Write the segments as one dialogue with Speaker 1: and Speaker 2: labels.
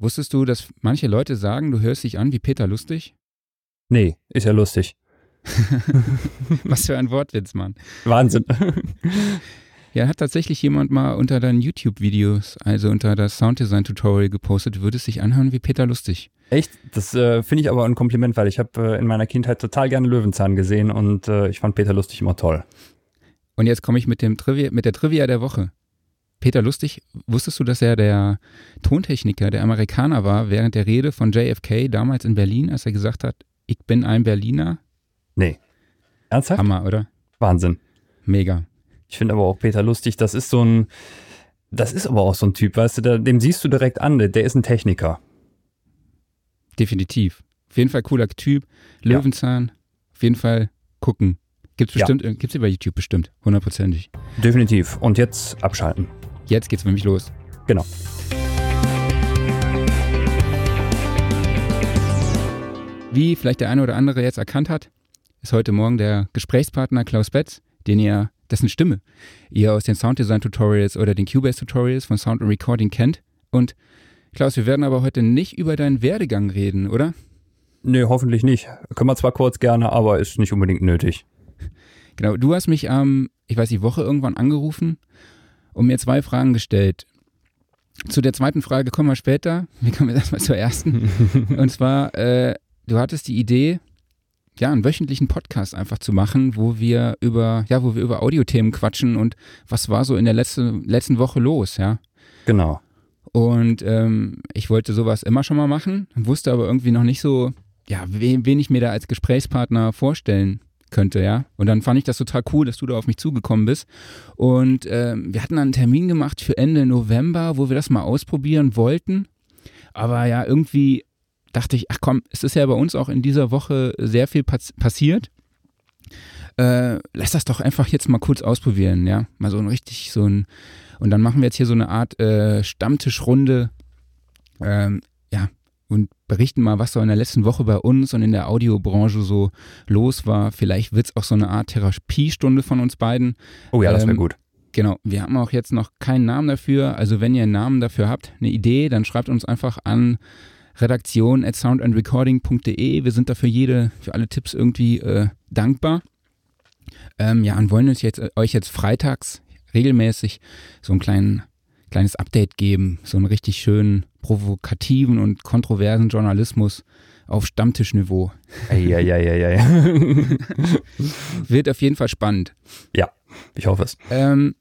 Speaker 1: Wusstest du, dass manche Leute sagen, du hörst dich an wie Peter Lustig?
Speaker 2: Nee, ist ja lustig.
Speaker 1: Was für ein Wortwitz, Mann.
Speaker 2: Wahnsinn.
Speaker 1: Ja, hat tatsächlich jemand mal unter deinen YouTube-Videos, also unter das Sounddesign-Tutorial gepostet, würde es sich anhören wie Peter Lustig.
Speaker 2: Echt? Das äh, finde ich aber ein Kompliment, weil ich habe äh, in meiner Kindheit total gerne Löwenzahn gesehen und äh, ich fand Peter Lustig immer toll.
Speaker 1: Und jetzt komme ich mit, dem Trivia, mit der Trivia der Woche. Peter Lustig, wusstest du, dass er der Tontechniker, der Amerikaner war, während der Rede von JFK damals in Berlin, als er gesagt hat, ich bin ein Berliner?
Speaker 2: Nee. Ernsthaft?
Speaker 1: Hammer, oder?
Speaker 2: Wahnsinn.
Speaker 1: Mega.
Speaker 2: Ich finde aber auch Peter lustig, das ist so ein, das ist aber auch so ein Typ, weißt du, der, dem siehst du direkt an, der ist ein Techniker.
Speaker 1: Definitiv. Auf jeden Fall cooler Typ. Löwenzahn, ja. auf jeden Fall gucken. Gibt's bestimmt, ja. gibt's über YouTube bestimmt, hundertprozentig.
Speaker 2: Definitiv. Und jetzt abschalten.
Speaker 1: Jetzt geht's nämlich los.
Speaker 2: Genau.
Speaker 1: Wie vielleicht der eine oder andere jetzt erkannt hat, ist heute Morgen der Gesprächspartner Klaus Betz, den ihr dessen Stimme ihr aus den Sounddesign-Tutorials oder den Cubase-Tutorials von Sound and Recording kennt. Und Klaus, wir werden aber heute nicht über deinen Werdegang reden, oder?
Speaker 2: Nee, hoffentlich nicht. Können wir zwar kurz gerne, aber ist nicht unbedingt nötig.
Speaker 1: Genau, du hast mich am, ähm, ich weiß, die Woche irgendwann angerufen und mir zwei Fragen gestellt. Zu der zweiten Frage kommen wir später. Wir kommen jetzt erstmal zur ersten. und zwar, äh, du hattest die Idee, ja, einen wöchentlichen Podcast einfach zu machen, wo wir über, ja, wo wir über Audiothemen quatschen und was war so in der letzten, letzten Woche los, ja.
Speaker 2: Genau.
Speaker 1: Und ähm, ich wollte sowas immer schon mal machen, wusste aber irgendwie noch nicht so, ja, wen, wen ich mir da als Gesprächspartner vorstellen könnte, ja. Und dann fand ich das total cool, dass du da auf mich zugekommen bist. Und ähm, wir hatten dann einen Termin gemacht für Ende November, wo wir das mal ausprobieren wollten. Aber ja, irgendwie dachte ich, ach komm, es ist ja bei uns auch in dieser Woche sehr viel pass passiert. Äh, lass das doch einfach jetzt mal kurz ausprobieren, ja. Mal so ein richtig, so ein, und dann machen wir jetzt hier so eine Art äh, Stammtischrunde, ähm, ja, und berichten mal, was so in der letzten Woche bei uns und in der Audiobranche so los war. Vielleicht wird es auch so eine Art Therapiestunde von uns beiden.
Speaker 2: Oh ja, das wäre ähm, gut.
Speaker 1: Genau, wir haben auch jetzt noch keinen Namen dafür. Also wenn ihr einen Namen dafür habt, eine Idee, dann schreibt uns einfach an redaktion at soundandrecording.de. Wir sind dafür jede, für alle Tipps irgendwie äh, dankbar. Ähm, ja, und wollen uns jetzt, äh, euch jetzt freitags regelmäßig so ein kleinen, kleines Update geben, so einen richtig schönen, provokativen und kontroversen Journalismus auf Stammtischniveau.
Speaker 2: Eieieiei.
Speaker 1: Wird auf jeden Fall spannend.
Speaker 2: Ja, ich hoffe es.
Speaker 1: Ähm,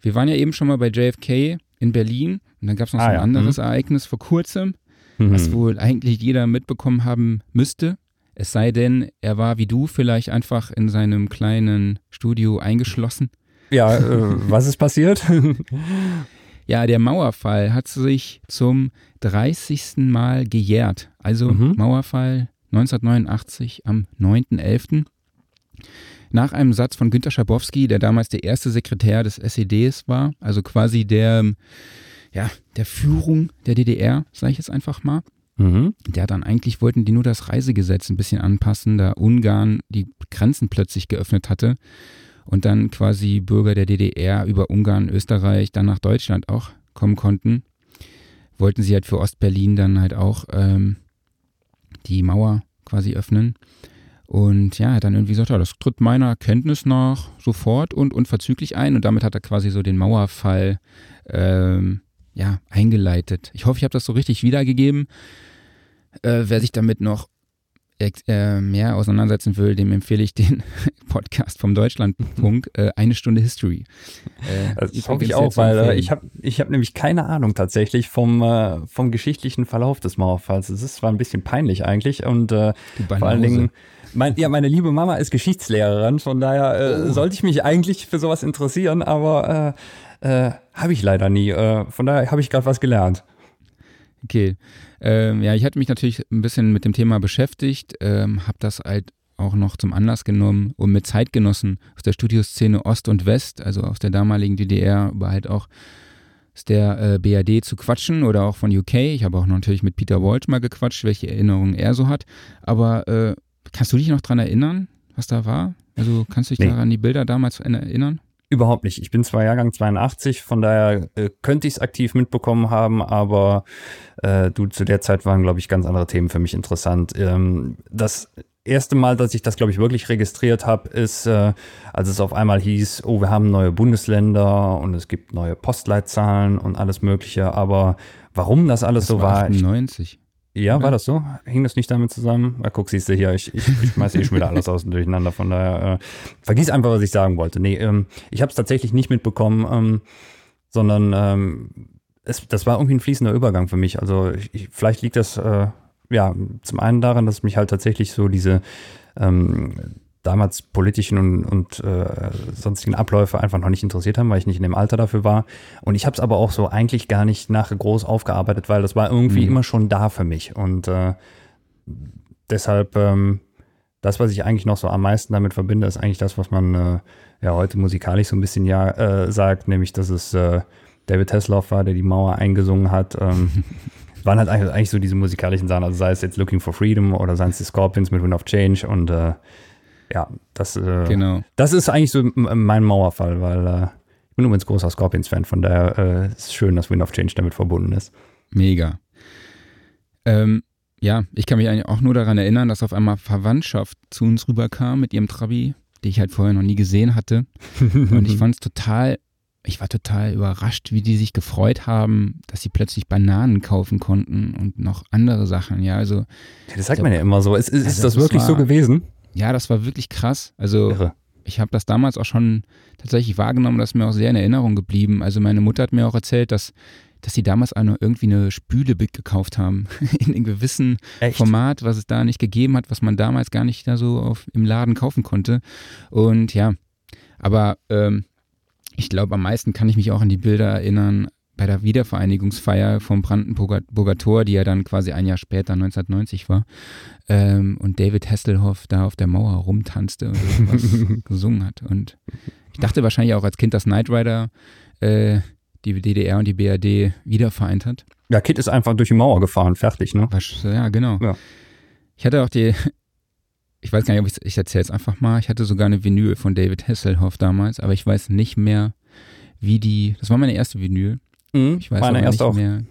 Speaker 1: wir waren ja eben schon mal bei JFK in Berlin und dann gab es noch ah, so ein ja. anderes mhm. Ereignis vor kurzem mhm. was wohl eigentlich jeder mitbekommen haben müsste. Es sei denn, er war wie du vielleicht einfach in seinem kleinen Studio eingeschlossen.
Speaker 2: Ja, äh, was ist passiert?
Speaker 1: ja, der Mauerfall hat sich zum 30. Mal gejährt. Also mhm. Mauerfall 1989 am 9.11. Nach einem Satz von Günter Schabowski, der damals der erste Sekretär des SEDs war, also quasi der ja, der Führung der DDR, sage ich jetzt einfach mal. Mhm. Der dann eigentlich wollten die nur das Reisegesetz ein bisschen anpassen, da Ungarn die Grenzen plötzlich geöffnet hatte und dann quasi Bürger der DDR über Ungarn, Österreich, dann nach Deutschland auch kommen konnten. Wollten sie halt für Ostberlin dann halt auch ähm, die Mauer quasi öffnen. Und ja, dann irgendwie gesagt, ja, das tritt meiner Kenntnis nach sofort und unverzüglich ein. Und damit hat er quasi so den Mauerfall ähm, ja, eingeleitet. Ich hoffe, ich habe das so richtig wiedergegeben. Äh, wer sich damit noch äh, mehr auseinandersetzen will, dem empfehle ich den Podcast vom Deutschlandfunk, äh, eine Stunde History.
Speaker 2: Äh, das hoffe ich auch, weil äh, ich habe ich hab nämlich keine Ahnung tatsächlich vom, äh, vom geschichtlichen Verlauf des Mauerfalls. Es ist zwar ein bisschen peinlich eigentlich und äh, vor allen Dingen mein, ja, meine liebe Mama ist Geschichtslehrerin, von daher oh. sollte ich mich eigentlich für sowas interessieren, aber habe ich leider nie. Von daher habe ich gerade was gelernt.
Speaker 1: Okay. Ähm, ja, ich hatte mich natürlich ein bisschen mit dem Thema beschäftigt, ähm, habe das halt auch noch zum Anlass genommen, um mit Zeitgenossen aus der Studioszene Ost und West, also aus der damaligen DDR, aber halt auch aus der äh, BRD zu quatschen oder auch von UK. Ich habe auch natürlich mit Peter Walsh mal gequatscht, welche Erinnerungen er so hat. Aber äh, kannst du dich noch daran erinnern, was da war? Also kannst du dich nee. daran die Bilder damals erinnern?
Speaker 2: Überhaupt nicht. Ich bin zwar Jahrgang 82, von daher äh, könnte ich es aktiv mitbekommen haben, aber äh, du, zu der Zeit waren, glaube ich, ganz andere Themen für mich interessant. Ähm, das erste Mal, dass ich das, glaube ich, wirklich registriert habe, ist, äh, als es auf einmal hieß, oh, wir haben neue Bundesländer und es gibt neue Postleitzahlen und alles Mögliche. Aber warum das alles
Speaker 1: das
Speaker 2: so
Speaker 1: war? 98.
Speaker 2: Ja, war das so? Hing das nicht damit zusammen? Na, guck, siehst du hier, ich, ich, ich schmeiße eh schon wieder alles aus und durcheinander, von daher äh, vergiss einfach, was ich sagen wollte. Nee, ähm, ich habe es tatsächlich nicht mitbekommen, ähm, sondern ähm, es, das war irgendwie ein fließender Übergang für mich. Also ich, vielleicht liegt das äh, ja zum einen daran, dass mich halt tatsächlich so diese ähm, damals politischen und, und äh, sonstigen Abläufe einfach noch nicht interessiert haben, weil ich nicht in dem Alter dafür war. Und ich habe es aber auch so eigentlich gar nicht nachher groß aufgearbeitet, weil das war irgendwie mhm. immer schon da für mich. Und äh, deshalb, ähm, das, was ich eigentlich noch so am meisten damit verbinde, ist eigentlich das, was man äh, ja heute musikalisch so ein bisschen ja äh, sagt, nämlich, dass es äh, David Hasselhoff war, der die Mauer eingesungen hat. Ähm, waren halt eigentlich, eigentlich so diese musikalischen Sachen, also sei es jetzt Looking for Freedom oder seien es die Scorpions mit Wind of Change und äh, ja, das, äh, genau. das ist eigentlich so mein Mauerfall, weil äh, ich bin übrigens großer Scorpions-Fan, von daher äh, ist es schön, dass Wind of Change damit verbunden ist.
Speaker 1: Mega. Ähm, ja, ich kann mich eigentlich auch nur daran erinnern, dass auf einmal Verwandtschaft zu uns rüberkam mit ihrem Trabi, die ich halt vorher noch nie gesehen hatte. Und ich fand es total, ich war total überrascht, wie die sich gefreut haben, dass sie plötzlich Bananen kaufen konnten und noch andere Sachen. Ja, also.
Speaker 2: Ja, das sagt man ja immer so. Ist, ist, also ist das wirklich war, so gewesen?
Speaker 1: Ja, das war wirklich krass. Also Irre. ich habe das damals auch schon tatsächlich wahrgenommen, das ist mir auch sehr in Erinnerung geblieben. Also meine Mutter hat mir auch erzählt, dass dass sie damals eine, irgendwie eine Spüle gekauft haben in einem gewissen Echt? Format, was es da nicht gegeben hat, was man damals gar nicht da so auf, im Laden kaufen konnte. Und ja, aber ähm, ich glaube, am meisten kann ich mich auch an die Bilder erinnern, bei der Wiedervereinigungsfeier vom Brandenburger Tor, die ja dann quasi ein Jahr später, 1990 war, ähm, und David Hasselhoff da auf der Mauer rumtanzte und irgendwas gesungen hat. Und ich dachte wahrscheinlich auch als Kind, dass Knight Rider äh, die DDR und die BRD wiedervereint hat.
Speaker 2: Ja, Kid ist einfach durch die Mauer gefahren, fertig, ne?
Speaker 1: Ja, genau. Ja. Ich hatte auch die, ich weiß gar nicht, ob ich ich erzähle es einfach mal, ich hatte sogar eine Vinyl von David Hasselhoff damals, aber ich weiß nicht mehr, wie die, das war meine erste Vinyl.
Speaker 2: Mhm, ich weiß meine erste auch. Mehr.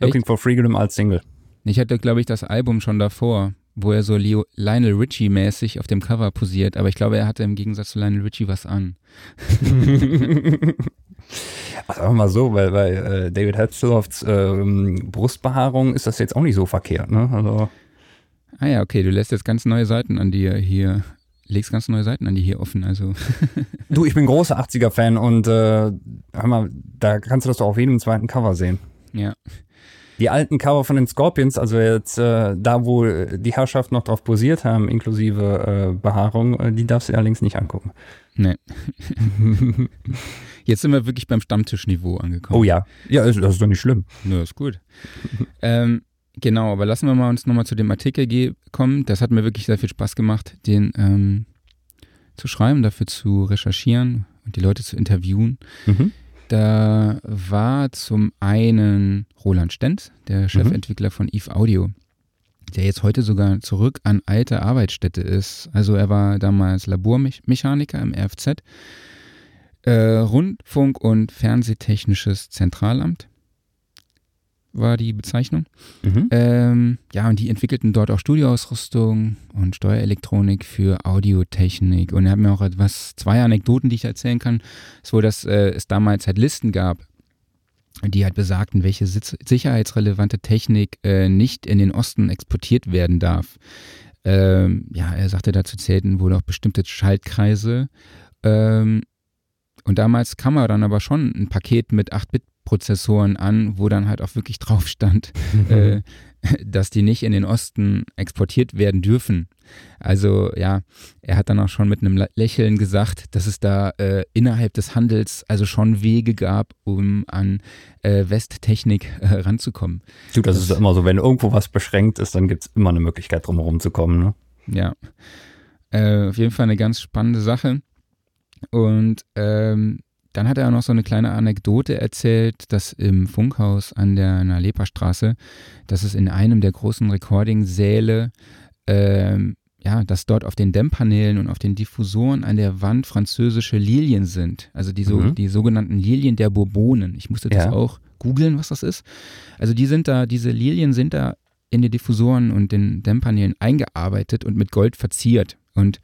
Speaker 2: Looking Echt? for Freedom als Single.
Speaker 1: Ich hatte, glaube ich, das Album schon davor, wo er so Leo, Lionel Richie-mäßig auf dem Cover posiert, aber ich glaube, er hatte im Gegensatz zu Lionel Richie was an.
Speaker 2: Ach, sagen wir mal so, weil bei äh, David Hasselhoffs ähm, Brustbehaarung ist das jetzt auch nicht so verkehrt, ne? Also.
Speaker 1: Ah ja, okay, du lässt jetzt ganz neue Seiten an dir hier legst ganz neue Seiten an die hier offen. Also.
Speaker 2: du, ich bin großer 80er-Fan und äh, hör mal, da kannst du das doch auf jedem zweiten Cover sehen.
Speaker 1: Ja.
Speaker 2: Die alten Cover von den Scorpions, also jetzt äh, da, wo die Herrschaft noch drauf posiert haben, inklusive äh, Behaarung, äh, die darfst du allerdings nicht angucken.
Speaker 1: Nee. Jetzt sind wir wirklich beim Stammtischniveau angekommen.
Speaker 2: Oh ja. Ja, das ist doch nicht schlimm.
Speaker 1: Nö, ist gut. ähm, Genau, aber lassen wir mal uns nochmal zu dem Artikel kommen. Das hat mir wirklich sehr viel Spaß gemacht, den ähm, zu schreiben, dafür zu recherchieren und die Leute zu interviewen. Mhm. Da war zum einen Roland Stent, der mhm. Chefentwickler mhm. von Eve Audio, der jetzt heute sogar zurück an alte Arbeitsstätte ist. Also er war damals Labormechaniker im RFZ, äh, Rundfunk- und Fernsehtechnisches Zentralamt war die Bezeichnung. Mhm. Ähm, ja, und die entwickelten dort auch Studioausrüstung und Steuerelektronik für Audiotechnik. Und er hat mir auch etwas, zwei Anekdoten, die ich erzählen kann. So, dass äh, es damals halt Listen gab, die halt besagten, welche sicherheitsrelevante Technik äh, nicht in den Osten exportiert werden darf. Ähm, ja, er sagte, dazu zählten wohl auch bestimmte Schaltkreise. Ähm, und damals kam er dann aber schon ein Paket mit 8-Bit Prozessoren an, wo dann halt auch wirklich drauf stand, äh, dass die nicht in den Osten exportiert werden dürfen. Also ja, er hat dann auch schon mit einem Lächeln gesagt, dass es da äh, innerhalb des Handels also schon Wege gab, um an äh, Westtechnik äh, ranzukommen.
Speaker 2: Du, das, das ist immer so, wenn irgendwo was beschränkt ist, dann gibt es immer eine Möglichkeit, drumherum zu kommen. Ne?
Speaker 1: Ja, äh, auf jeden Fall eine ganz spannende Sache. Und ähm, dann hat er noch so eine kleine Anekdote erzählt, dass im Funkhaus an der Nalepa Straße, dass es in einem der großen Recording-Säle ähm, ja, dass dort auf den Dämmpanelen und auf den Diffusoren an der Wand französische Lilien sind. Also die, so, mhm. die sogenannten Lilien der Bourbonen. Ich musste das ja. auch googeln, was das ist. Also die sind da, diese Lilien sind da in die Diffusoren und den Dämmpanelen eingearbeitet und mit Gold verziert. Und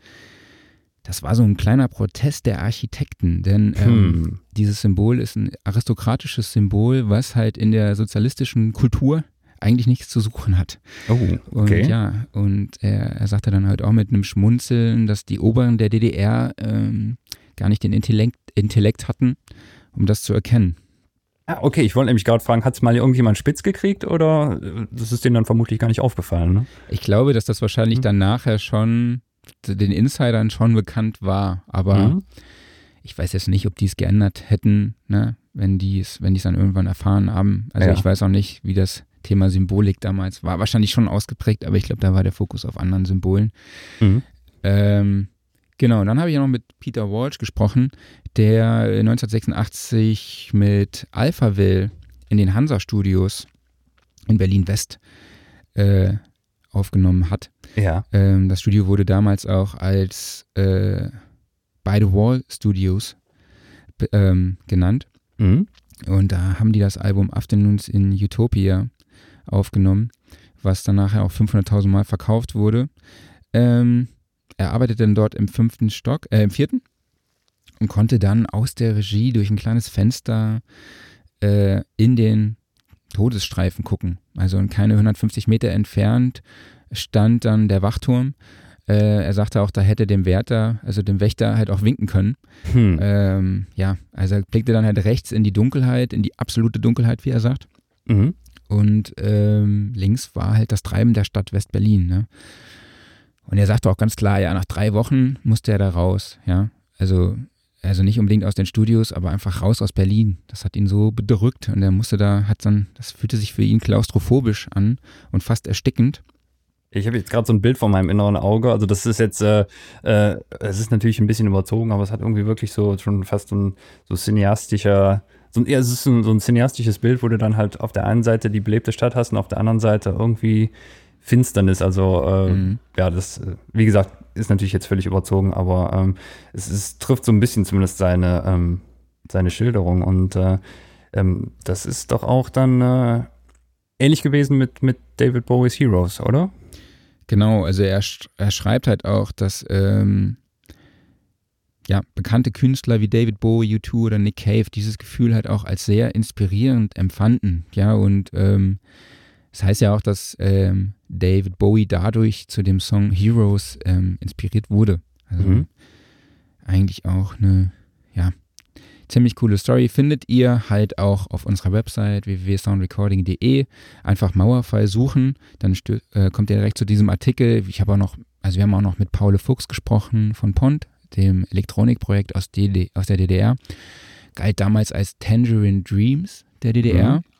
Speaker 1: das war so ein kleiner Protest der Architekten, denn ähm, hm. dieses Symbol ist ein aristokratisches Symbol, was halt in der sozialistischen Kultur eigentlich nichts zu suchen hat.
Speaker 2: Oh, okay.
Speaker 1: Und ja, und er, er sagte dann halt auch mit einem Schmunzeln, dass die Oberen der DDR ähm, gar nicht den Intellekt, Intellekt hatten, um das zu erkennen.
Speaker 2: Ah, okay, ich wollte nämlich gerade fragen, hat es mal irgendjemand spitz gekriegt oder äh, das ist denen dann vermutlich gar nicht aufgefallen? Ne?
Speaker 1: Ich glaube, dass das wahrscheinlich mhm. dann nachher schon den Insidern schon bekannt war, aber mhm. ich weiß jetzt nicht, ob die es geändert hätten, ne, wenn die es, wenn die es dann irgendwann erfahren haben. Also ja. ich weiß auch nicht, wie das Thema Symbolik damals war. Wahrscheinlich schon ausgeprägt, aber ich glaube, da war der Fokus auf anderen Symbolen. Mhm. Ähm, genau, dann habe ich noch mit Peter Walsh gesprochen, der 1986 mit Alphaville in den Hansa-Studios in Berlin-West äh, aufgenommen hat.
Speaker 2: Ja.
Speaker 1: Ähm, das Studio wurde damals auch als äh, By the Wall Studios ähm, genannt. Mhm. Und da haben die das Album Afternoons in Utopia aufgenommen, was dann nachher auch 500.000 Mal verkauft wurde. Ähm, er arbeitete dann dort im fünften Stock, äh, im vierten und konnte dann aus der Regie durch ein kleines Fenster äh, in den Todesstreifen gucken. Also keine 150 Meter entfernt stand dann der Wachturm. Äh, er sagte auch, da hätte dem Wärter, also dem Wächter, halt auch winken können. Hm. Ähm, ja, also er blickte dann halt rechts in die Dunkelheit, in die absolute Dunkelheit, wie er sagt. Mhm. Und ähm, links war halt das Treiben der Stadt West-Berlin. Ne? Und er sagte auch ganz klar, ja, nach drei Wochen musste er da raus. Ja, also also nicht unbedingt aus den Studios, aber einfach raus aus Berlin. Das hat ihn so bedrückt und er musste da, hat dann, das fühlte sich für ihn klaustrophobisch an und fast erstickend.
Speaker 2: Ich habe jetzt gerade so ein Bild vor meinem inneren Auge. Also das ist jetzt, äh, äh, es ist natürlich ein bisschen überzogen, aber es hat irgendwie wirklich so schon fast so ein so cineastischer, so ein, ja, es ist so ein, so ein cineastisches Bild, wo du dann halt auf der einen Seite die belebte Stadt hast und auf der anderen Seite irgendwie Finsternis. Also äh, mhm. ja, das, äh, wie gesagt, ist natürlich jetzt völlig überzogen, aber ähm, es, es, trifft so ein bisschen zumindest seine, ähm, seine Schilderung. Und äh, ähm, das ist doch auch dann äh, ähnlich gewesen mit, mit David Bowies Heroes, oder?
Speaker 1: Genau, also er, er schreibt halt auch, dass ähm, ja, bekannte Künstler wie David Bowie, U2 oder Nick Cave dieses Gefühl halt auch als sehr inspirierend empfanden. Ja, und ähm, das heißt ja auch, dass ähm, David Bowie dadurch zu dem Song Heroes ähm, inspiriert wurde. Also mhm. eigentlich auch eine, ja, ziemlich coole Story. Findet ihr halt auch auf unserer Website www.soundrecording.de. Einfach Mauerfall suchen, dann äh, kommt ihr direkt zu diesem Artikel. Ich habe auch noch, also wir haben auch noch mit Paul Fuchs gesprochen von Pont, dem Elektronikprojekt aus, DD, aus der DDR. Galt damals als Tangerine Dreams der DDR. Mhm.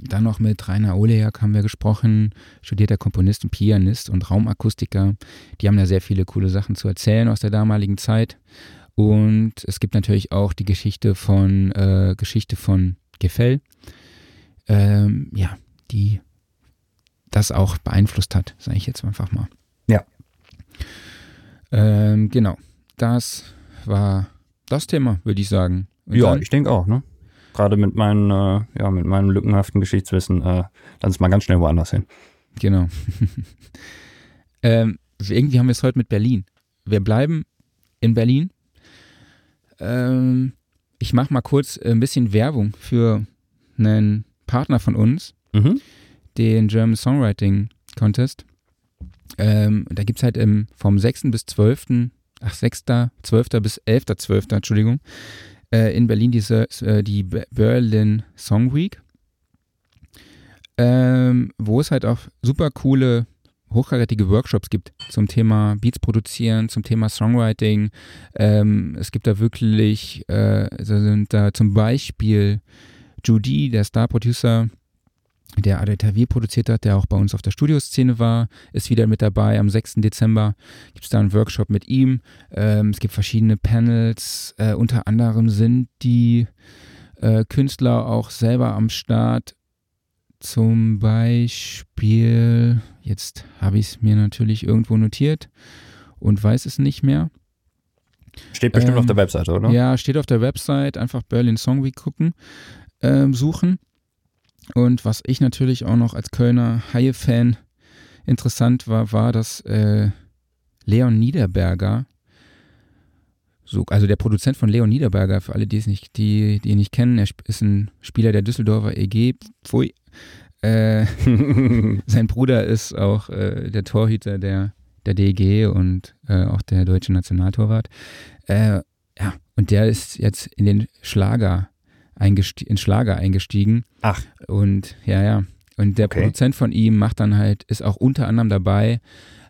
Speaker 1: Dann noch mit Rainer Oleak haben wir gesprochen, studierter Komponist und Pianist und Raumakustiker. Die haben da sehr viele coole Sachen zu erzählen aus der damaligen Zeit. Und es gibt natürlich auch die Geschichte von äh, Geschichte von Gefell, ähm, ja, die das auch beeinflusst hat, sage ich jetzt einfach mal.
Speaker 2: Ja.
Speaker 1: Ähm, genau, das war das Thema, würde ich sagen.
Speaker 2: Und ja, ich denke auch, ne? Gerade mit, meinen, äh, ja, mit meinem lückenhaften Geschichtswissen, äh, lass es mal ganz schnell woanders hin.
Speaker 1: Genau. ähm, irgendwie haben wir es heute mit Berlin. Wir bleiben in Berlin. Ähm, ich mache mal kurz ein bisschen Werbung für einen Partner von uns, mhm. den German Songwriting Contest. Ähm, da gibt es halt im, vom 6. bis 12., ach 6., 12. bis 11.12., Entschuldigung, äh, in Berlin diese, äh, die Berlin Song Week, ähm, wo es halt auch super coole, hochkarätige Workshops gibt zum Thema Beats produzieren, zum Thema Songwriting. Ähm, es gibt da wirklich, äh, sind da zum Beispiel Judy, der Star-Producer, der Adetavier produziert hat, der auch bei uns auf der Studioszene war, ist wieder mit dabei. Am 6. Dezember gibt es da einen Workshop mit ihm. Ähm, es gibt verschiedene Panels. Äh, unter anderem sind die äh, Künstler auch selber am Start. zum Beispiel, jetzt habe ich es mir natürlich irgendwo notiert und weiß es nicht mehr.
Speaker 2: Steht bestimmt ähm, auf der Webseite, oder?
Speaker 1: Ja, steht auf der Website. Einfach Berlin Song Week gucken, ähm, suchen. Und was ich natürlich auch noch als Kölner Haie-Fan interessant war, war, dass äh, Leon Niederberger, so, also der Produzent von Leon Niederberger, für alle, die es nicht, die, die ihn nicht kennen, er ist ein Spieler der Düsseldorfer EG. Pfui. Äh, sein Bruder ist auch äh, der Torhüter der der DEG und äh, auch der deutsche Nationaltorwart. Äh, ja, und der ist jetzt in den Schlager, in Schlager eingestiegen.
Speaker 2: Ach.
Speaker 1: Und ja, ja. Und der okay. Produzent von ihm macht dann halt, ist auch unter anderem dabei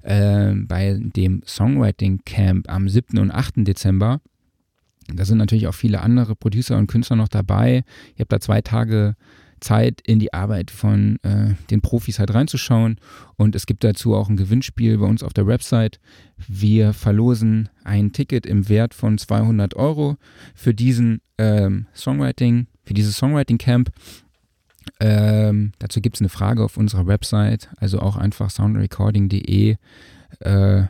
Speaker 1: äh, bei dem Songwriting Camp am 7. und 8. Dezember. Da sind natürlich auch viele andere Producer und Künstler noch dabei. Ich habe da zwei Tage Zeit in die Arbeit von äh, den Profis halt reinzuschauen. Und es gibt dazu auch ein Gewinnspiel bei uns auf der Website. Wir verlosen ein Ticket im Wert von 200 Euro für diesen ähm, Songwriting, für dieses Songwriting Camp. Ähm, dazu gibt es eine Frage auf unserer Website, also auch einfach soundrecording.de äh,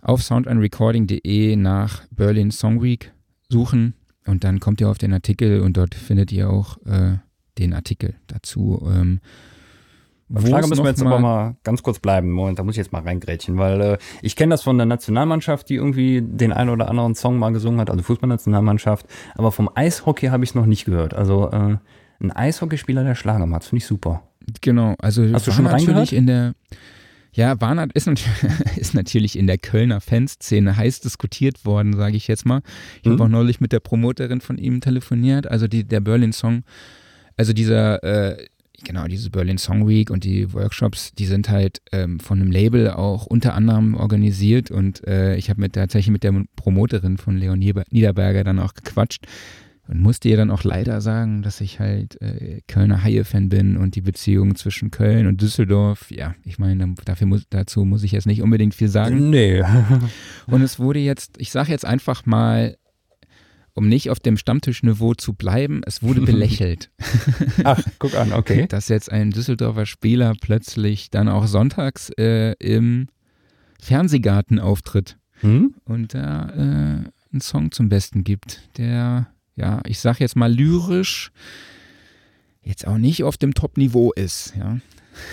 Speaker 1: auf soundandrecording.de nach Berlin Song Week suchen und dann kommt ihr auf den Artikel und dort findet ihr auch äh, den Artikel dazu. Ähm,
Speaker 2: Beim Schlager müssen wir jetzt mal aber mal ganz kurz bleiben. Moment, da muss ich jetzt mal reingrätschen, weil äh, ich kenne das von der Nationalmannschaft, die irgendwie den einen oder anderen Song mal gesungen hat, also Fußballnationalmannschaft. Aber vom Eishockey habe ich es noch nicht gehört. Also äh, ein Eishockeyspieler, der Schlager macht, finde ich super.
Speaker 1: Genau, also
Speaker 2: hast du schon reingehört?
Speaker 1: in der ja, Warnert ist, ist, natürlich in der Kölner Fanszene heiß diskutiert worden, sage ich jetzt mal. Ich mhm. habe auch neulich mit der Promoterin von ihm telefoniert. Also die, der Berlin Song, also dieser, äh, genau, diese Berlin Song Week und die Workshops, die sind halt ähm, von einem Label auch unter anderem organisiert und äh, ich habe mit tatsächlich mit der Promoterin von Leon Niederberger dann auch gequatscht und musste ihr dann auch leider sagen, dass ich halt äh, Kölner Haie-Fan bin und die Beziehung zwischen Köln und Düsseldorf, ja, ich meine, dafür muss, dazu muss ich jetzt nicht unbedingt viel sagen.
Speaker 2: Nee.
Speaker 1: und es wurde jetzt, ich sage jetzt einfach mal, um nicht auf dem Stammtischniveau zu bleiben, es wurde belächelt.
Speaker 2: Ach, guck an, okay.
Speaker 1: Dass jetzt ein Düsseldorfer Spieler plötzlich dann auch sonntags äh, im Fernsehgarten auftritt hm? und da äh, einen Song zum Besten gibt, der ja, ich sag jetzt mal lyrisch, jetzt auch nicht auf dem Top-Niveau ist, ja.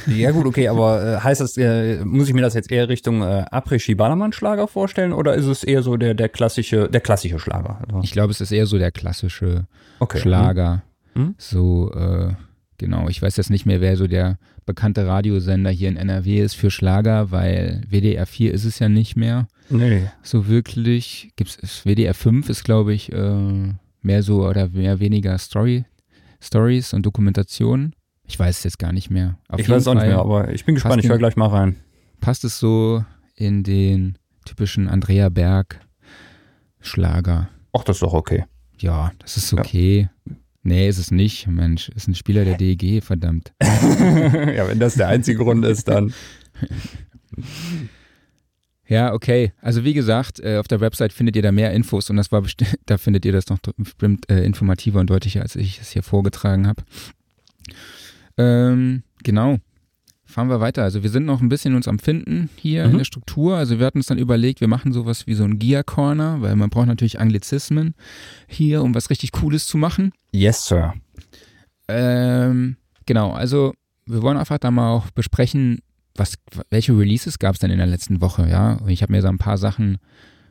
Speaker 2: Ja gut, okay, aber äh, heißt das, äh, muss ich mir das jetzt eher Richtung äh, Après-Ski-Ballermann-Schlager vorstellen oder ist es eher so der, der klassische, der klassische Schlager?
Speaker 1: Also ich glaube, es ist eher so der klassische okay. Schlager. Hm? hm? So, äh, genau, ich weiß jetzt nicht mehr, wer so der bekannte Radiosender hier in NRW ist für Schlager, weil WDR 4 ist es ja nicht mehr.
Speaker 2: Nee.
Speaker 1: So wirklich. Gibt's, WDR 5 ist, glaube ich, äh, mehr so oder mehr weniger Story, Stories und Dokumentationen. Ich weiß es jetzt gar nicht mehr.
Speaker 2: Auf ich weiß es auch nicht mehr, aber ich bin gespannt, ich höre gleich mal rein.
Speaker 1: Passt es so in den typischen Andrea Berg Schlager?
Speaker 2: Ach, das ist doch okay.
Speaker 1: Ja, das ist okay. Ja. Nee, ist es nicht. Mensch, ist ein Spieler der DEG, verdammt.
Speaker 2: ja, wenn das der einzige Grund ist, dann.
Speaker 1: Ja, okay. Also wie gesagt, äh, auf der Website findet ihr da mehr Infos und das war da findet ihr das noch bestimmt äh, informativer und deutlicher, als ich es hier vorgetragen habe. Ähm, genau. Fahren wir weiter. Also wir sind noch ein bisschen uns am Finden hier mhm. in der Struktur. Also wir hatten uns dann überlegt, wir machen sowas wie so ein Gear Corner, weil man braucht natürlich Anglizismen hier, um was richtig Cooles zu machen.
Speaker 2: Yes, Sir.
Speaker 1: Ähm, genau, also wir wollen einfach da mal auch besprechen, was, welche Releases gab es denn in der letzten Woche? Ja, ich habe mir so ein paar Sachen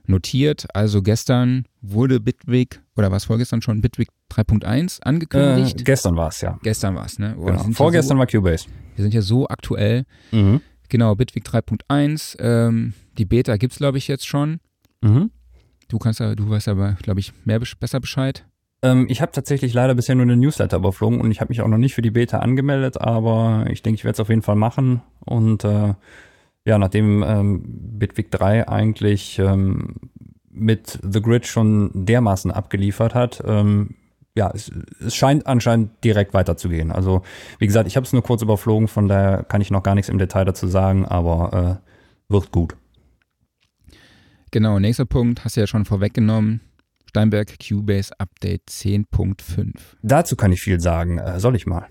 Speaker 1: notiert. Also gestern wurde Bitwig oder was vorgestern schon Bitwig 3.1 angekündigt?
Speaker 2: Äh, gestern war es ja.
Speaker 1: Gestern war es, ne?
Speaker 2: Oh, genau. Vorgestern
Speaker 1: ja
Speaker 2: so, war Cubase.
Speaker 1: Wir sind ja so aktuell. Mhm. Genau, Bitwig 3.1. Ähm, die Beta gibt es, glaube ich, jetzt schon. Mhm. Du kannst du weißt aber, glaube ich, mehr besser Bescheid.
Speaker 2: Ähm, ich habe tatsächlich leider bisher nur eine Newsletter überflogen und ich habe mich auch noch nicht für die Beta angemeldet, aber ich denke, ich werde es auf jeden Fall machen. Und äh, ja, nachdem ähm, Bitwig 3 eigentlich ähm, mit The Grid schon dermaßen abgeliefert hat, ähm, ja, es, es, scheint anscheinend direkt weiterzugehen. Also, wie gesagt, ich habe es nur kurz überflogen, von daher kann ich noch gar nichts im Detail dazu sagen, aber äh, wird gut.
Speaker 1: Genau, nächster Punkt, hast du ja schon vorweggenommen. Steinberg Cubase Update 10.5.
Speaker 2: Dazu kann ich viel sagen. Äh, soll ich mal?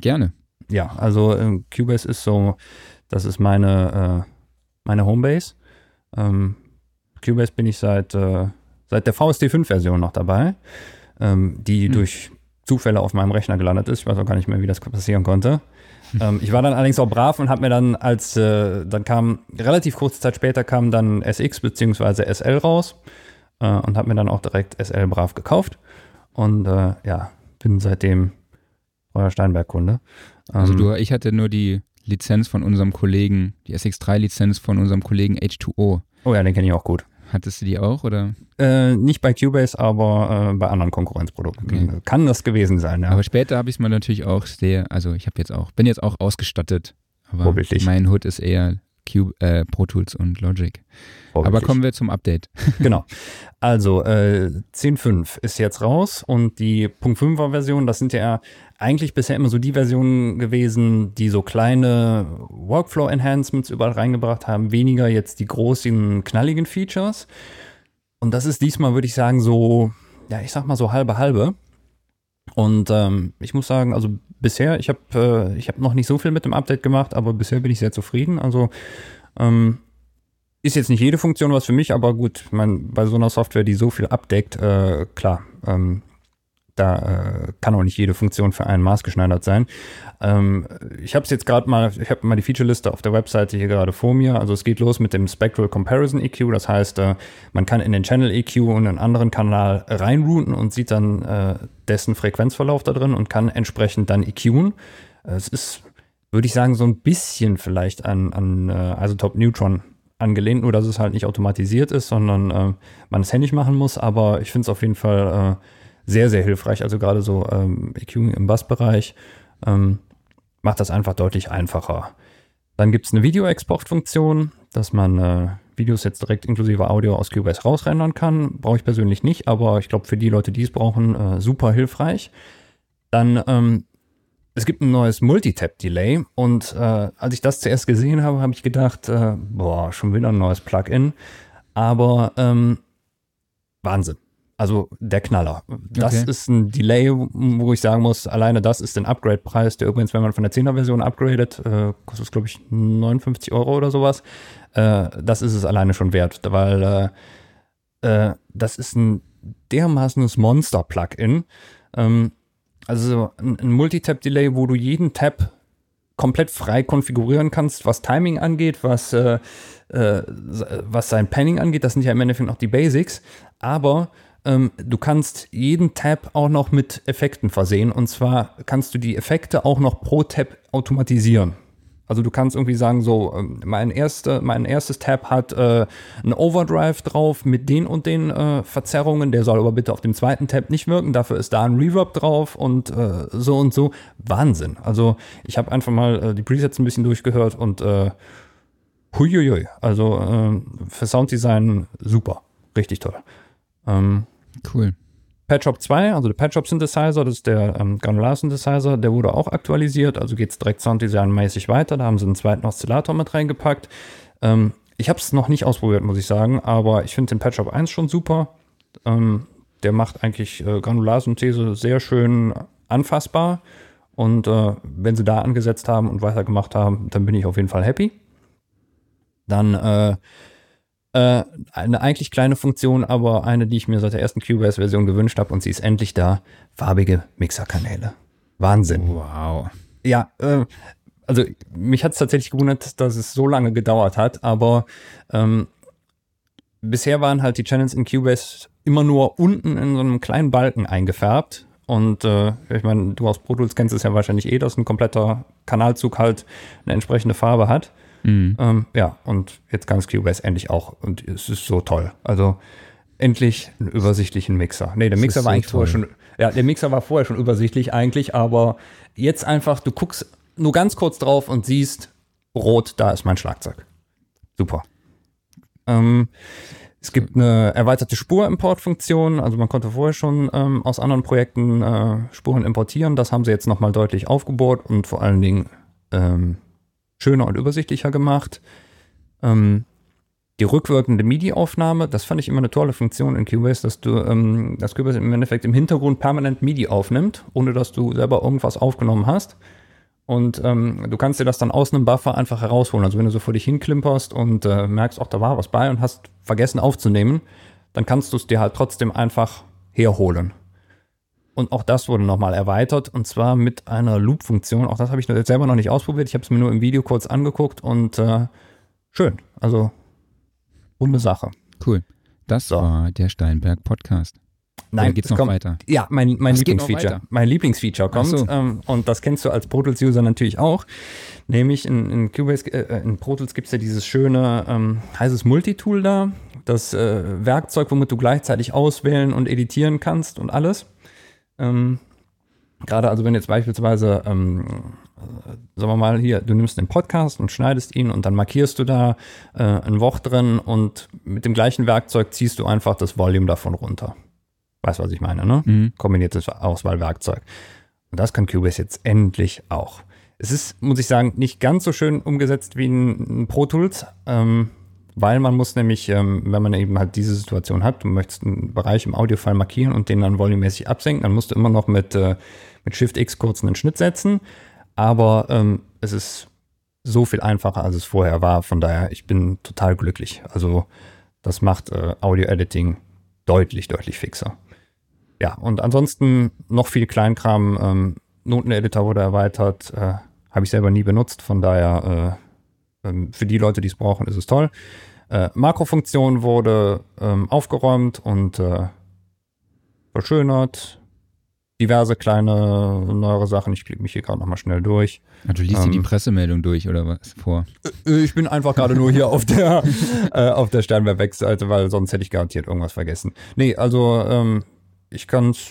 Speaker 1: Gerne.
Speaker 2: Ja, also äh, Cubase ist so, das ist meine, äh, meine Homebase. Ähm, Cubase bin ich seit, äh, seit der VST5-Version noch dabei, ähm, die hm. durch Zufälle auf meinem Rechner gelandet ist. Ich weiß auch gar nicht mehr, wie das passieren konnte. Hm. Ähm, ich war dann allerdings auch brav und habe mir dann als, äh, dann kam, relativ kurze Zeit später kam dann SX bzw. SL raus äh, und habe mir dann auch direkt SL brav gekauft. Und äh, ja, bin seitdem euer Steinberg-Kunde.
Speaker 1: Also du, ähm, ich hatte nur die Lizenz von unserem Kollegen, die SX3-Lizenz von unserem Kollegen H2O.
Speaker 2: Oh ja, den kenne ich auch gut.
Speaker 1: Hattest du die auch oder?
Speaker 2: Äh, nicht bei Cubase, aber äh, bei anderen Konkurrenzprodukten. Okay. Kann das gewesen sein, ja.
Speaker 1: Aber später habe ich es mir natürlich auch sehr, also ich habe jetzt auch, bin jetzt auch ausgestattet. Aber mein Hut ist eher Cube, äh, Pro Tools und Logic. Aber kommen wir zum Update.
Speaker 2: genau. Also äh, 10.5 ist jetzt raus und die Punkt 5er Version, das sind ja eigentlich bisher immer so die Versionen gewesen, die so kleine Workflow-Enhancements überall reingebracht haben, weniger jetzt die großen, knalligen Features. Und das ist diesmal, würde ich sagen, so, ja, ich sag mal so halbe halbe. Und ähm, ich muss sagen, also bisher, ich habe äh, hab noch nicht so viel mit dem Update gemacht, aber bisher bin ich sehr zufrieden. Also ähm, ist jetzt nicht jede Funktion was für mich, aber gut, ich mein, bei so einer Software, die so viel abdeckt, äh, klar, ähm, da äh, kann auch nicht jede Funktion für einen maßgeschneidert sein. Ähm, ich habe es jetzt gerade mal, ich habe mal die Featureliste auf der Webseite hier gerade vor mir. Also es geht los mit dem Spectral Comparison EQ. Das heißt, äh, man kann in den Channel EQ und einen anderen Kanal reinrouten und sieht dann äh, dessen Frequenzverlauf da drin und kann entsprechend dann EQen. Es ist, würde ich sagen, so ein bisschen vielleicht an, an äh, Isotope Neutron angelehnt, nur dass es halt nicht automatisiert ist, sondern äh, man es händisch machen muss. Aber ich finde es auf jeden Fall äh, sehr, sehr hilfreich. Also gerade so ähm, EQing im Bassbereich ähm, macht das einfach deutlich einfacher. Dann gibt es eine Video-Export-Funktion, dass man äh, Videos jetzt direkt inklusive Audio aus Cubase rausrendern kann. Brauche ich persönlich nicht, aber ich glaube für die Leute, die es brauchen, äh, super hilfreich. Dann ähm, es gibt ein neues Multitap-Delay und äh, als ich das zuerst gesehen habe, habe ich gedacht, äh, boah, schon wieder ein neues Plugin. Aber ähm, Wahnsinn. Also der Knaller. Das okay. ist ein Delay, wo ich sagen muss, alleine das ist ein Upgrade-Preis, der übrigens, wenn man von der 10er-Version upgradet, äh, kostet es, glaube ich, 59 Euro oder sowas. Äh, das ist es alleine schon wert, weil äh, äh das ist ein dermaßenes Monster-Plugin. Ähm, also ein, ein Multitap-Delay, wo du jeden Tab komplett frei konfigurieren kannst, was Timing angeht, was, äh, äh, was sein Panning angeht. Das sind ja im Endeffekt noch die Basics. Aber ähm, du kannst jeden Tab auch noch mit Effekten versehen. Und zwar kannst du die Effekte auch noch pro Tab automatisieren. Also du kannst irgendwie sagen, so, ähm, mein, erste, mein erstes Tab hat äh, einen Overdrive drauf mit den und den äh, Verzerrungen, der soll aber bitte auf dem zweiten Tab nicht wirken, dafür ist da ein Reverb drauf und äh, so und so. Wahnsinn. Also ich habe einfach mal äh, die Presets ein bisschen durchgehört und äh, huiuiui, also äh, für Sounddesign super, richtig toll.
Speaker 1: Ähm, cool.
Speaker 2: Patchop 2, also der Patchop Synthesizer, das ist der ähm, Granular Synthesizer, der wurde auch aktualisiert, also geht es direkt Sounddesign-mäßig weiter. Da haben sie einen zweiten Oszillator mit reingepackt. Ähm, ich habe es noch nicht ausprobiert, muss ich sagen, aber ich finde den Patchop 1 schon super. Ähm, der macht eigentlich äh, Granularsynthese sehr schön anfassbar. Und äh, wenn sie da angesetzt haben und weitergemacht haben, dann bin ich auf jeden Fall happy. Dann äh, äh, eine eigentlich kleine Funktion, aber eine, die ich mir seit der ersten Cubase-Version gewünscht habe und sie ist endlich da. Farbige Mixerkanäle. Wahnsinn.
Speaker 1: Wow.
Speaker 2: Ja, äh, also mich hat es tatsächlich gewundert, dass es so lange gedauert hat, aber ähm, bisher waren halt die Channels in Cubase immer nur unten in so einem kleinen Balken eingefärbt. Und äh, ich meine, du aus Pro Tools kennst es ja wahrscheinlich eh, dass ein kompletter Kanalzug halt eine entsprechende Farbe hat. Mhm. Ähm, ja, und jetzt kann es Cubase endlich auch. Und es ist so toll. Also endlich einen übersichtlichen Mixer. Nee, der Mixer war so eigentlich toll. vorher schon, ja, der Mixer war vorher schon übersichtlich eigentlich, aber jetzt einfach, du guckst nur ganz kurz drauf und siehst, rot, da ist mein Schlagzeug. Super. Ähm, es gibt eine erweiterte Spurimportfunktion, also man konnte vorher schon ähm, aus anderen Projekten äh, Spuren importieren. Das haben sie jetzt nochmal deutlich aufgebohrt und vor allen Dingen ähm, schöner und übersichtlicher gemacht. Ähm, die rückwirkende MIDI-Aufnahme, das fand ich immer eine tolle Funktion in Cubase, dass du ähm, das Cubase im Endeffekt im Hintergrund permanent MIDI aufnimmt, ohne dass du selber irgendwas aufgenommen hast. Und ähm, du kannst dir das dann aus einem Buffer einfach herausholen. Also wenn du so vor dich hinklimperst und äh, merkst, auch da war was bei und hast vergessen aufzunehmen, dann kannst du es dir halt trotzdem einfach herholen. Und auch das wurde nochmal erweitert und zwar mit einer Loop-Funktion. Auch das habe ich selber noch nicht ausprobiert. Ich habe es mir nur im Video kurz angeguckt und äh, schön. Also, runde Sache.
Speaker 1: Cool. Das so. war der Steinberg Podcast.
Speaker 2: Nein, Oder geht's noch kommt, weiter? Ja, mein, mein Lieblingsfeature. Mein Lieblingsfeature kommt. So. Ähm, und das kennst du als Pro Tools User natürlich auch. Nämlich in, in Cubase, äh, in Pro Tools gibt es ja dieses schöne, ähm, heißt es Multitool da. Das äh, Werkzeug, womit du gleichzeitig auswählen und editieren kannst und alles. Ähm, Gerade also, wenn jetzt beispielsweise, ähm, äh, sagen wir mal hier, du nimmst den Podcast und schneidest ihn und dann markierst du da äh, ein Wort drin und mit dem gleichen Werkzeug ziehst du einfach das Volume davon runter. Weißt du, was ich meine, ne? Mhm. Kombiniertes Auswahlwerkzeug. Und das kann Cubase jetzt endlich auch. Es ist, muss ich sagen, nicht ganz so schön umgesetzt wie ein, ein Pro Tools. Ähm, weil man muss nämlich, ähm, wenn man eben halt diese Situation hat, du möchtest einen Bereich im Audiofile markieren und den dann volumemäßig absenken, dann musst du immer noch mit, äh, mit Shift X kurz einen Schnitt setzen. Aber ähm, es ist so viel einfacher, als es vorher war. Von daher, ich bin total glücklich. Also das macht äh, Audio-Editing deutlich, deutlich fixer. Ja, und ansonsten noch viel Kleinkram. Ähm, Noteneditor wurde erweitert, äh, habe ich selber nie benutzt. Von daher, äh, für die Leute, die es brauchen, ist es toll. Äh, Makrofunktion wurde ähm, aufgeräumt und äh, verschönert. Diverse kleine, neuere Sachen. Ich klicke mich hier gerade nochmal schnell durch.
Speaker 1: Ja, du liest ähm, die Pressemeldung durch oder was vor?
Speaker 2: Äh, ich bin einfach gerade nur hier auf der, äh, auf der Sternberg-Seite, weil sonst hätte ich garantiert irgendwas vergessen. Nee, also ähm, ich kann es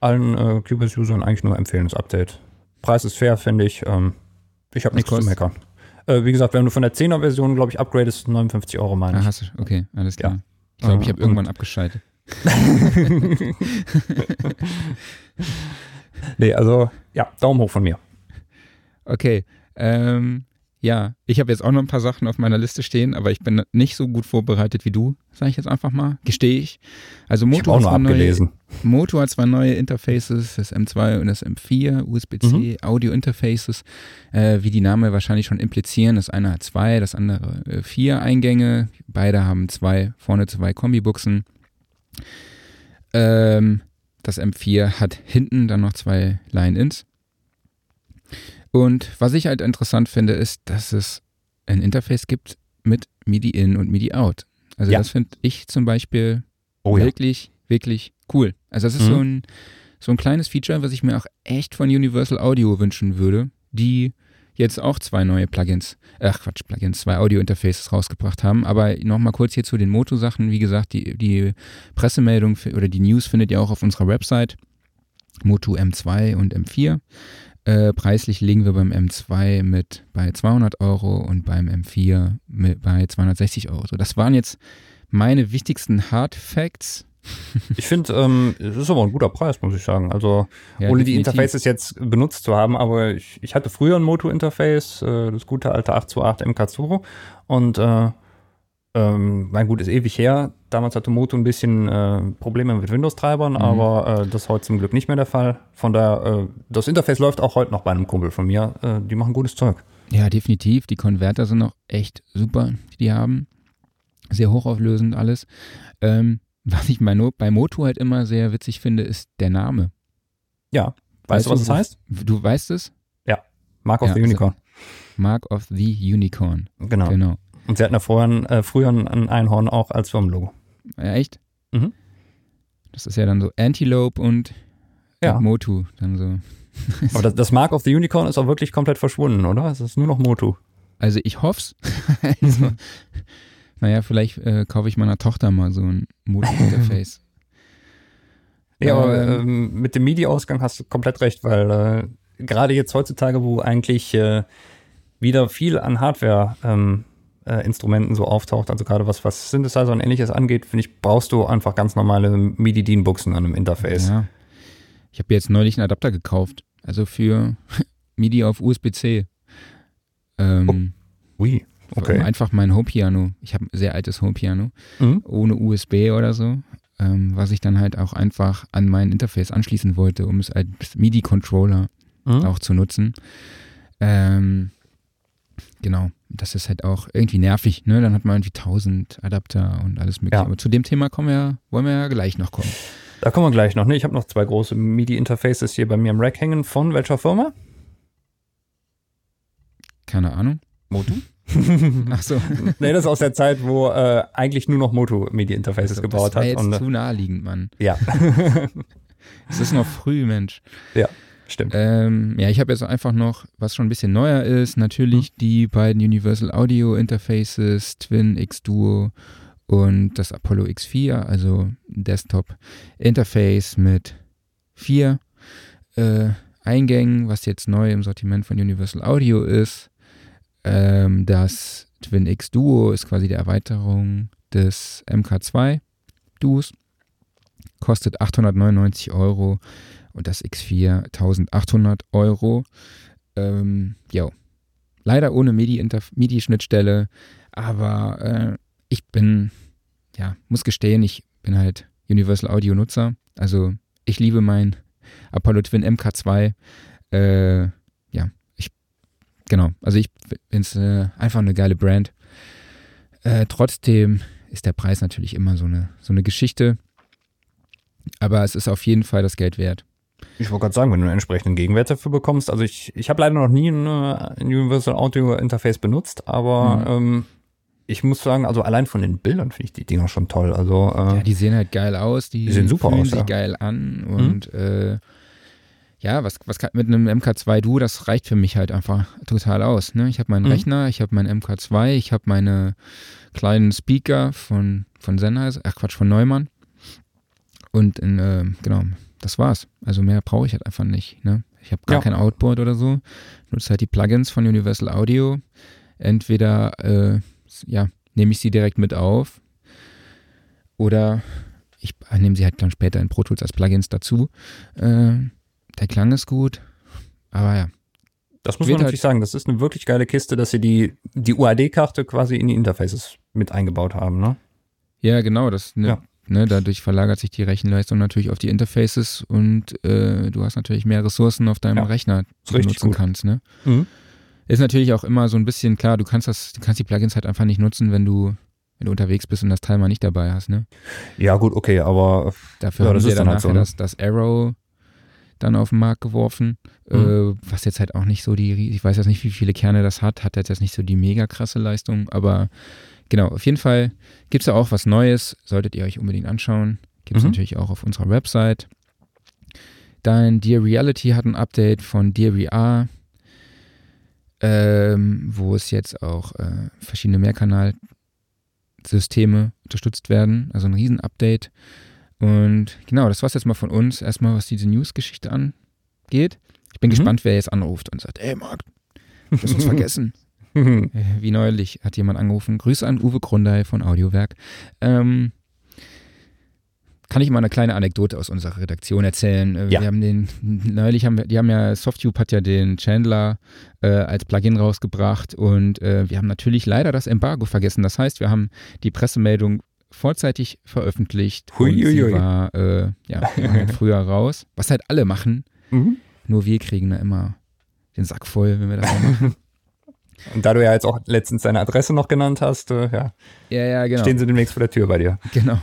Speaker 2: allen äh, Cubase-Usern eigentlich nur empfehlen, das Update. Preis ist fair, finde ich. Ähm, ich habe nichts zu meckern. Äh, wie gesagt, wenn du von der 10er-Version, glaube ich, upgradest, 59 Euro meine
Speaker 1: ah, ich. Ah, hast du, okay, alles klar. Ja. Ich glaube, ich habe irgendwann abgeschaltet.
Speaker 2: nee, also ja, Daumen hoch von mir.
Speaker 1: Okay. Ähm, ja, ich habe jetzt auch noch ein paar Sachen auf meiner Liste stehen, aber ich bin nicht so gut vorbereitet wie du, sage ich jetzt einfach mal. Gestehe ich. Also Moto,
Speaker 2: ich hat, zwei neue,
Speaker 1: Moto hat zwei neue Interfaces, das M2 und das M4, USB-C, mhm. Audio-Interfaces, äh, wie die Namen wahrscheinlich schon implizieren. Das eine hat zwei, das andere äh, vier Eingänge. Beide haben zwei, vorne zwei Kombibuchsen. Ähm, das M4 hat hinten dann noch zwei Line-Ins. Und was ich halt interessant finde, ist, dass es ein Interface gibt mit MIDI-In und MIDI-Out. Also ja. das finde ich zum Beispiel oh, wirklich, ja. Wirklich cool. Also das ist mhm. so, ein, so ein kleines Feature, was ich mir auch echt von Universal Audio wünschen würde, die jetzt auch zwei neue Plugins, ach Quatsch, Plugins, zwei Audio-Interfaces rausgebracht haben. Aber nochmal kurz hier zu den Moto-Sachen. Wie gesagt, die, die Pressemeldung oder die News findet ihr auch auf unserer Website. Moto M2 und M4. Äh, preislich liegen wir beim M2 mit bei 200 Euro und beim M4 mit bei 260 Euro. So, das waren jetzt meine wichtigsten Hard Facts.
Speaker 2: Ich finde, ähm, es ist aber ein guter Preis, muss ich sagen. Also, ja, ohne definitiv. die Interfaces jetzt benutzt zu haben, aber ich, ich hatte früher ein Moto-Interface, äh, das gute alte 828 MK2 und äh, ähm, mein gut, ist ewig her. Damals hatte Moto ein bisschen äh, Probleme mit Windows-Treibern, mhm. aber äh, das ist heute zum Glück nicht mehr der Fall. Von daher, äh, das Interface läuft auch heute noch bei einem Kumpel von mir. Äh, die machen gutes Zeug.
Speaker 1: Ja, definitiv. Die Konverter sind auch echt super, die die haben. Sehr hochauflösend alles. Ähm, was ich bei, Moto halt immer sehr witzig finde, ist der Name.
Speaker 2: Ja. Weißt, weißt du, was es heißt?
Speaker 1: Du weißt es?
Speaker 2: Ja. Mark of ja, the Unicorn. Also
Speaker 1: Mark of the Unicorn.
Speaker 2: Genau. Genau. Und sie hatten ja vorher, äh, früher ein Einhorn auch als Firmenlogo.
Speaker 1: Ja, echt? Mhm. Das ist ja dann so Antelope und ja. Motu. Dann so.
Speaker 2: Aber das, das, Mark of the Unicorn ist auch wirklich komplett verschwunden, oder? Es ist nur noch Motu.
Speaker 1: Also ich hoff's. also, naja, vielleicht äh, kaufe ich meiner Tochter mal so ein Motu-Interface.
Speaker 2: ja, aber ähm, ähm, mit dem MIDI-Ausgang hast du komplett recht, weil äh, gerade jetzt heutzutage, wo eigentlich äh, wieder viel an Hardware ähm, äh, Instrumenten so auftaucht, also gerade was, was Synthesizer und ähnliches angeht, finde ich, brauchst du einfach ganz normale MIDI-DIN-Buchsen an einem Interface. Ja.
Speaker 1: Ich habe jetzt neulich einen Adapter gekauft, also für MIDI auf USB-C. Ähm,
Speaker 2: oh. Ui, okay.
Speaker 1: Einfach mein Home-Piano. Ich habe ein sehr altes Home-Piano, mhm. ohne USB oder so, ähm, was ich dann halt auch einfach an mein Interface anschließen wollte, um es als MIDI-Controller mhm. auch zu nutzen. Ähm, genau, das ist halt auch irgendwie nervig, ne? Dann hat man irgendwie tausend Adapter und alles mögliche. Ja. Aber zu dem Thema kommen wir, wollen wir ja gleich noch kommen.
Speaker 2: Da kommen wir gleich noch, ne? Ich habe noch zwei große MIDI-Interfaces hier bei mir im Rack hängen. Von welcher Firma?
Speaker 1: Keine Ahnung.
Speaker 2: Motu? Ach so. nee, das ist aus der Zeit, wo äh, eigentlich nur noch Moto Media Interfaces also, gebaut das hat.
Speaker 1: Jetzt und, zu naheliegend, Mann.
Speaker 2: Ja.
Speaker 1: es ist noch früh, Mensch.
Speaker 2: Ja, stimmt.
Speaker 1: Ähm, ja, ich habe jetzt einfach noch, was schon ein bisschen neuer ist, natürlich mhm. die beiden Universal Audio Interfaces, Twin X Duo und das Apollo X4, also Desktop Interface mit vier äh, Eingängen, was jetzt neu im Sortiment von Universal Audio ist. Ähm, das Twin X Duo ist quasi die Erweiterung des MK2 Duos. Kostet 899 Euro und das X4 1800 Euro. Ähm, jo. Leider ohne MIDI-Schnittstelle, aber äh, ich bin, ja, muss gestehen, ich bin halt Universal Audio Nutzer. Also ich liebe mein Apollo Twin MK2. Äh, genau. Also ich finde es äh, einfach eine geile Brand. Äh, trotzdem ist der Preis natürlich immer so eine, so eine Geschichte. Aber es ist auf jeden Fall das Geld wert.
Speaker 2: Ich wollte gerade sagen, wenn du einen entsprechenden Gegenwert dafür bekommst. Also ich, ich habe leider noch nie ein, ein Universal Audio Interface benutzt, aber mhm. ähm, ich muss sagen, also allein von den Bildern finde ich die Dinger schon toll. Also,
Speaker 1: äh, ja, die sehen halt geil aus, die,
Speaker 2: die sehen super fühlen
Speaker 1: aus, sich
Speaker 2: ja.
Speaker 1: geil an und mhm. äh, ja, was, was kann, mit einem MK2 Duo, das reicht für mich halt einfach total aus. Ne? Ich habe meinen mhm. Rechner, ich habe meinen MK2, ich habe meine kleinen Speaker von, von Sennheiser, ach Quatsch, von Neumann. Und in, äh, genau, das war's. Also mehr brauche ich halt einfach nicht. Ne? Ich habe gar ja. kein Outboard oder so. Nutze halt die Plugins von Universal Audio. Entweder, äh, ja, nehme ich sie direkt mit auf oder ich nehme sie halt dann später in Pro Tools als Plugins dazu. Äh, der Klang ist gut, aber ja.
Speaker 2: Das muss man natürlich halt sagen, das ist eine wirklich geile Kiste, dass sie die, die UAD-Karte quasi in die Interfaces mit eingebaut haben, ne?
Speaker 1: Ja, genau, das ne, ja. ne, dadurch verlagert sich die Rechenleistung natürlich auf die Interfaces und äh, du hast natürlich mehr Ressourcen auf deinem ja. Rechner, die du nutzen gut. kannst, ne? Mhm. Ist natürlich auch immer so ein bisschen klar, du kannst das, du kannst die Plugins halt einfach nicht nutzen, wenn du wenn du unterwegs bist und das Teil mal nicht dabei hast, ne?
Speaker 2: Ja, gut, okay, aber
Speaker 1: dafür ja, haben ja dann, dann halt so, ne? das, das Arrow dann auf den Markt geworfen, mhm. äh, was jetzt halt auch nicht so die, ich weiß jetzt nicht, wie viele Kerne das hat, hat jetzt nicht so die mega krasse Leistung, aber genau, auf jeden Fall gibt es da auch was Neues, solltet ihr euch unbedingt anschauen. Gibt es mhm. natürlich auch auf unserer Website. Dann Dear Reality hat ein Update von Dear VR, ähm, wo es jetzt auch äh, verschiedene Mehrkanalsysteme unterstützt werden, also ein Riesen-Update. Und genau, das war es jetzt mal von uns. Erstmal, was diese News-Geschichte angeht. Ich bin mhm. gespannt, wer jetzt anruft und sagt, ey Marc, du hast uns vergessen. Äh, wie neulich hat jemand angerufen. Grüße an Uwe Grundei von Audiowerk. Ähm, kann ich mal eine kleine Anekdote aus unserer Redaktion erzählen? Äh, ja. Wir haben den, neulich haben wir, die haben ja, Softube hat ja den Chandler äh, als Plugin rausgebracht und äh, wir haben natürlich leider das Embargo vergessen. Das heißt, wir haben die Pressemeldung vorzeitig veröffentlicht. Hui, und sie war äh, ja, früher raus. Was halt alle machen. Mhm. Nur wir kriegen da immer den Sack voll, wenn wir das machen.
Speaker 2: Und da du ja jetzt auch letztens deine Adresse noch genannt hast, äh, ja,
Speaker 1: ja, ja genau.
Speaker 2: stehen sie demnächst vor der Tür bei dir.
Speaker 1: Genau.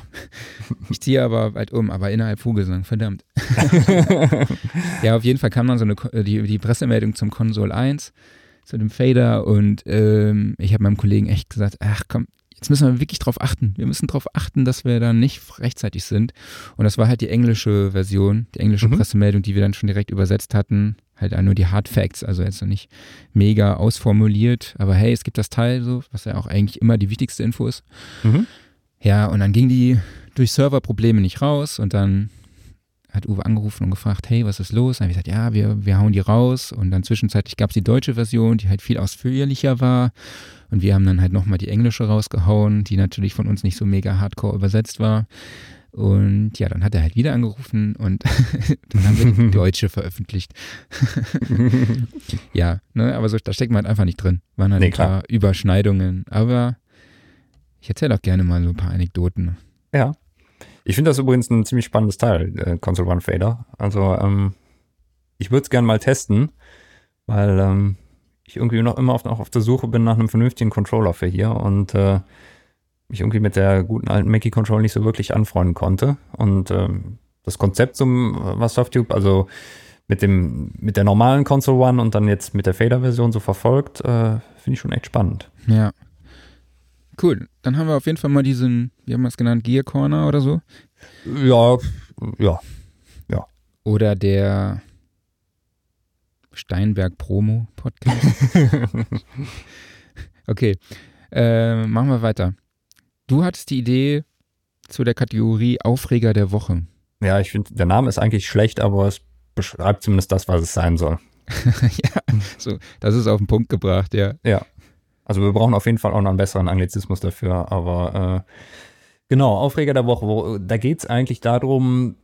Speaker 1: Ich ziehe aber weit um, aber innerhalb Vogelsang, verdammt. ja, auf jeden Fall kam dann so eine, die, die Pressemeldung zum Konsole 1, zu dem Fader und ähm, ich habe meinem Kollegen echt gesagt, ach komm, jetzt müssen wir wirklich drauf achten. Wir müssen darauf achten, dass wir da nicht rechtzeitig sind. Und das war halt die englische Version, die englische mhm. Pressemeldung, die wir dann schon direkt übersetzt hatten. Halt nur die Hard Facts, also jetzt noch nicht mega ausformuliert. Aber hey, es gibt das Teil so, was ja auch eigentlich immer die wichtigste Info ist. Mhm. Ja, und dann ging die durch Serverprobleme nicht raus und dann hat Uwe angerufen und gefragt, hey, was ist los? Dann habe ich gesagt, ja, wir, wir hauen die raus. Und dann zwischenzeitlich gab es die deutsche Version, die halt viel ausführlicher war. Und wir haben dann halt nochmal die englische rausgehauen, die natürlich von uns nicht so mega hardcore übersetzt war. Und ja, dann hat er halt wieder angerufen und dann haben wir die deutsche veröffentlicht. ja, ne, aber so, da steckt man halt einfach nicht drin. Waren halt nee, ein paar klar. Überschneidungen. Aber ich erzähle auch gerne mal so ein paar Anekdoten.
Speaker 2: Ja. Ich finde das übrigens ein ziemlich spannendes Teil, äh, Console One Fader. Also, ähm, ich würde es gerne mal testen, weil ähm, ich irgendwie noch immer auf, noch auf der Suche bin nach einem vernünftigen Controller für hier und äh, mich irgendwie mit der guten alten Mackie Controller nicht so wirklich anfreunden konnte. Und ähm, das Konzept zum äh, was Softube, also mit dem mit der normalen Console One und dann jetzt mit der Fader-Version so verfolgt, äh, finde ich schon echt spannend.
Speaker 1: Ja. Cool. Dann haben wir auf jeden Fall mal diesen, wie haben wir es genannt, Gear Corner oder so?
Speaker 2: Ja, ja, ja.
Speaker 1: Oder der Steinberg Promo Podcast. okay, äh, machen wir weiter. Du hattest die Idee zu der Kategorie Aufreger der Woche.
Speaker 2: Ja, ich finde, der Name ist eigentlich schlecht, aber es beschreibt zumindest das, was es sein soll.
Speaker 1: ja, so, das ist auf den Punkt gebracht, ja.
Speaker 2: Ja. Also wir brauchen auf jeden Fall auch noch einen besseren Anglizismus dafür, aber äh, genau, Aufreger der Woche, wo, da geht es eigentlich darum,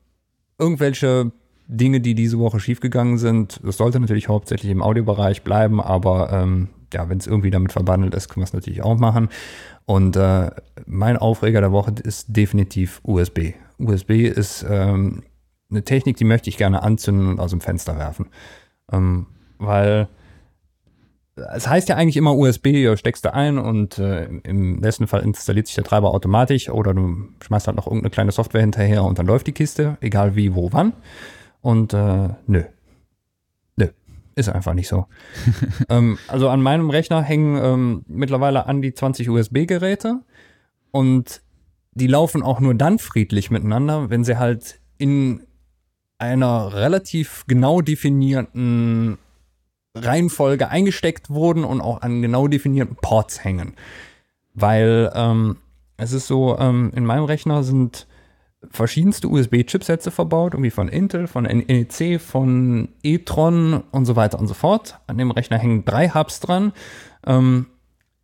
Speaker 2: irgendwelche Dinge, die diese Woche schiefgegangen sind. Das sollte natürlich hauptsächlich im Audiobereich bleiben, aber ähm, ja, wenn es irgendwie damit verbandelt ist, können wir es natürlich auch machen. Und äh, mein Aufreger der Woche ist definitiv USB. USB ist ähm, eine Technik, die möchte ich gerne anzünden und aus dem Fenster werfen. Ähm, weil es heißt ja eigentlich immer USB, steckst du ein und äh, im besten Fall installiert sich der Treiber automatisch oder du schmeißt halt noch irgendeine kleine Software hinterher und dann läuft die Kiste, egal wie, wo, wann. Und äh, nö. Nö. Ist einfach nicht so. ähm, also an meinem Rechner hängen ähm, mittlerweile an die 20 USB-Geräte und die laufen auch nur dann friedlich miteinander, wenn sie halt in einer relativ genau definierten Reihenfolge eingesteckt wurden und auch an genau definierten Ports hängen. Weil ähm, es ist so, ähm, in meinem Rechner sind verschiedenste USB-Chipsätze verbaut, irgendwie von Intel, von NEC, von e-tron und so weiter und so fort. An dem Rechner hängen drei Hubs dran. Ähm,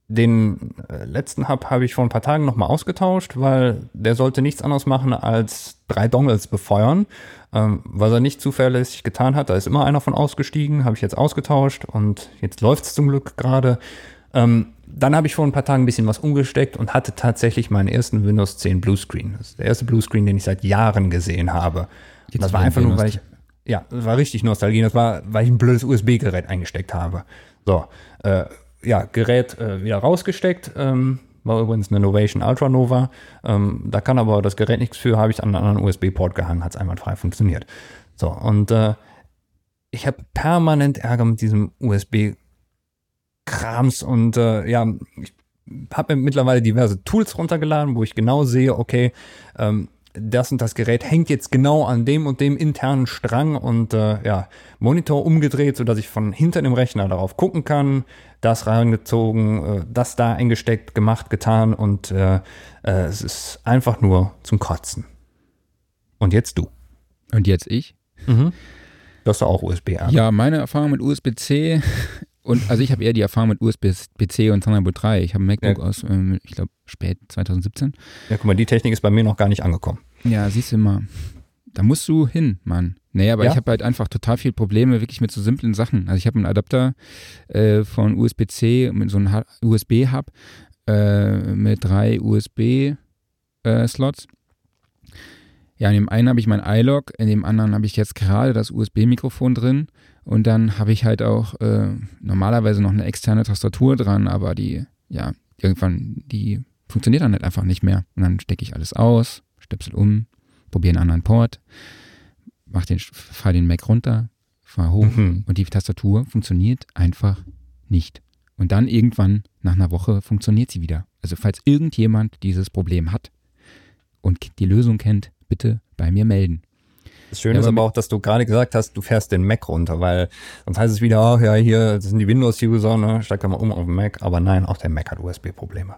Speaker 2: den äh, letzten Hub habe ich vor ein paar Tagen nochmal ausgetauscht, weil der sollte nichts anderes machen als drei Dongles befeuern. Ähm, was er nicht zuverlässig getan hat, da ist immer einer von ausgestiegen, habe ich jetzt ausgetauscht und jetzt läuft es zum Glück gerade. Ähm, dann habe ich vor ein paar Tagen ein bisschen was umgesteckt und hatte tatsächlich meinen ersten Windows 10 Bluescreen. Das ist der erste Bluescreen, den ich seit Jahren gesehen habe. Jetzt das war einfach nur, weil ich, ja, das war richtig Nostalgie. Das war, weil ich ein blödes USB-Gerät eingesteckt habe. So, äh, ja, Gerät äh, wieder rausgesteckt. Ähm, war übrigens eine Novation Ultra Nova. Ähm, da kann aber das Gerät nichts für, habe ich an einen anderen USB-Port gehangen, hat es einwandfrei funktioniert. So, und äh, ich habe permanent Ärger mit diesem USB Krams und äh, ja, ich habe mir mittlerweile diverse Tools runtergeladen, wo ich genau sehe, okay, ähm, das und das Gerät hängt jetzt genau an dem und dem internen Strang und äh, ja, Monitor umgedreht, sodass ich von hinter dem Rechner darauf gucken kann, das reingezogen, äh, das da eingesteckt, gemacht, getan und äh, äh, es ist einfach nur zum Kotzen. Und jetzt du.
Speaker 1: Und jetzt ich?
Speaker 2: Mhm. Du hast auch USB. -Arme.
Speaker 1: Ja, meine Erfahrung mit USB-C und also ich habe eher die Erfahrung mit USB-C und Thunderbolt 3. Ich habe ein MacBook ja. aus, ähm, ich glaube, spät 2017.
Speaker 2: Ja, guck mal, die Technik ist bei mir noch gar nicht angekommen.
Speaker 1: Ja, siehst du mal. Da musst du hin, Mann. Nee, aber ja? ich habe halt einfach total viele Probleme wirklich mit so simplen Sachen. Also ich habe einen Adapter äh, von USB-C mit so einem USB-Hub äh, mit drei USB-Slots. Äh, ja, in dem einen habe ich mein iLog, in dem anderen habe ich jetzt gerade das USB-Mikrofon drin und dann habe ich halt auch äh, normalerweise noch eine externe Tastatur dran, aber die, ja, irgendwann, die funktioniert dann halt einfach nicht mehr. Und dann stecke ich alles aus, stöpsel um, probiere einen anderen Port, mach den, fahr den Mac runter, fahr hoch mhm. und die Tastatur funktioniert einfach nicht. Und dann irgendwann nach einer Woche funktioniert sie wieder. Also falls irgendjemand dieses Problem hat und die Lösung kennt, bitte bei mir melden.
Speaker 2: Das Schöne ja, ist aber auch, dass du gerade gesagt hast, du fährst den Mac runter, weil sonst heißt es wieder, ach ja, hier das sind die Windows-User, ne, steig da mal um auf den Mac. Aber nein, auch der Mac hat USB-Probleme.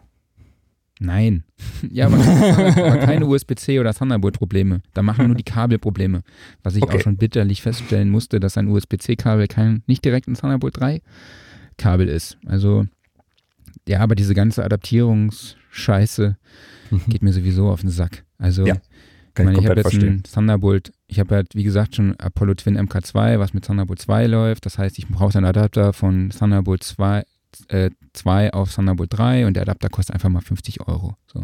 Speaker 1: Nein. Ja, aber, aber keine USB-C oder Thunderbolt-Probleme. Da machen nur die Kabelprobleme. Was ich okay. auch schon bitterlich feststellen musste, dass ein USB-C-Kabel kein, nicht direkt ein Thunderbolt 3 Kabel ist. Also, ja, aber diese ganze Adaptierungsscheiße mhm. geht mir sowieso auf den Sack. Also, ja. Kann ich, meine, ich habe jetzt verstehen. ein Thunderbolt, ich habe halt, wie gesagt, schon Apollo Twin MK2, was mit Thunderbolt 2 läuft. Das heißt, ich brauche einen Adapter von Thunderbolt 2, äh, 2 auf Thunderbolt 3 und der Adapter kostet einfach mal 50 Euro. So.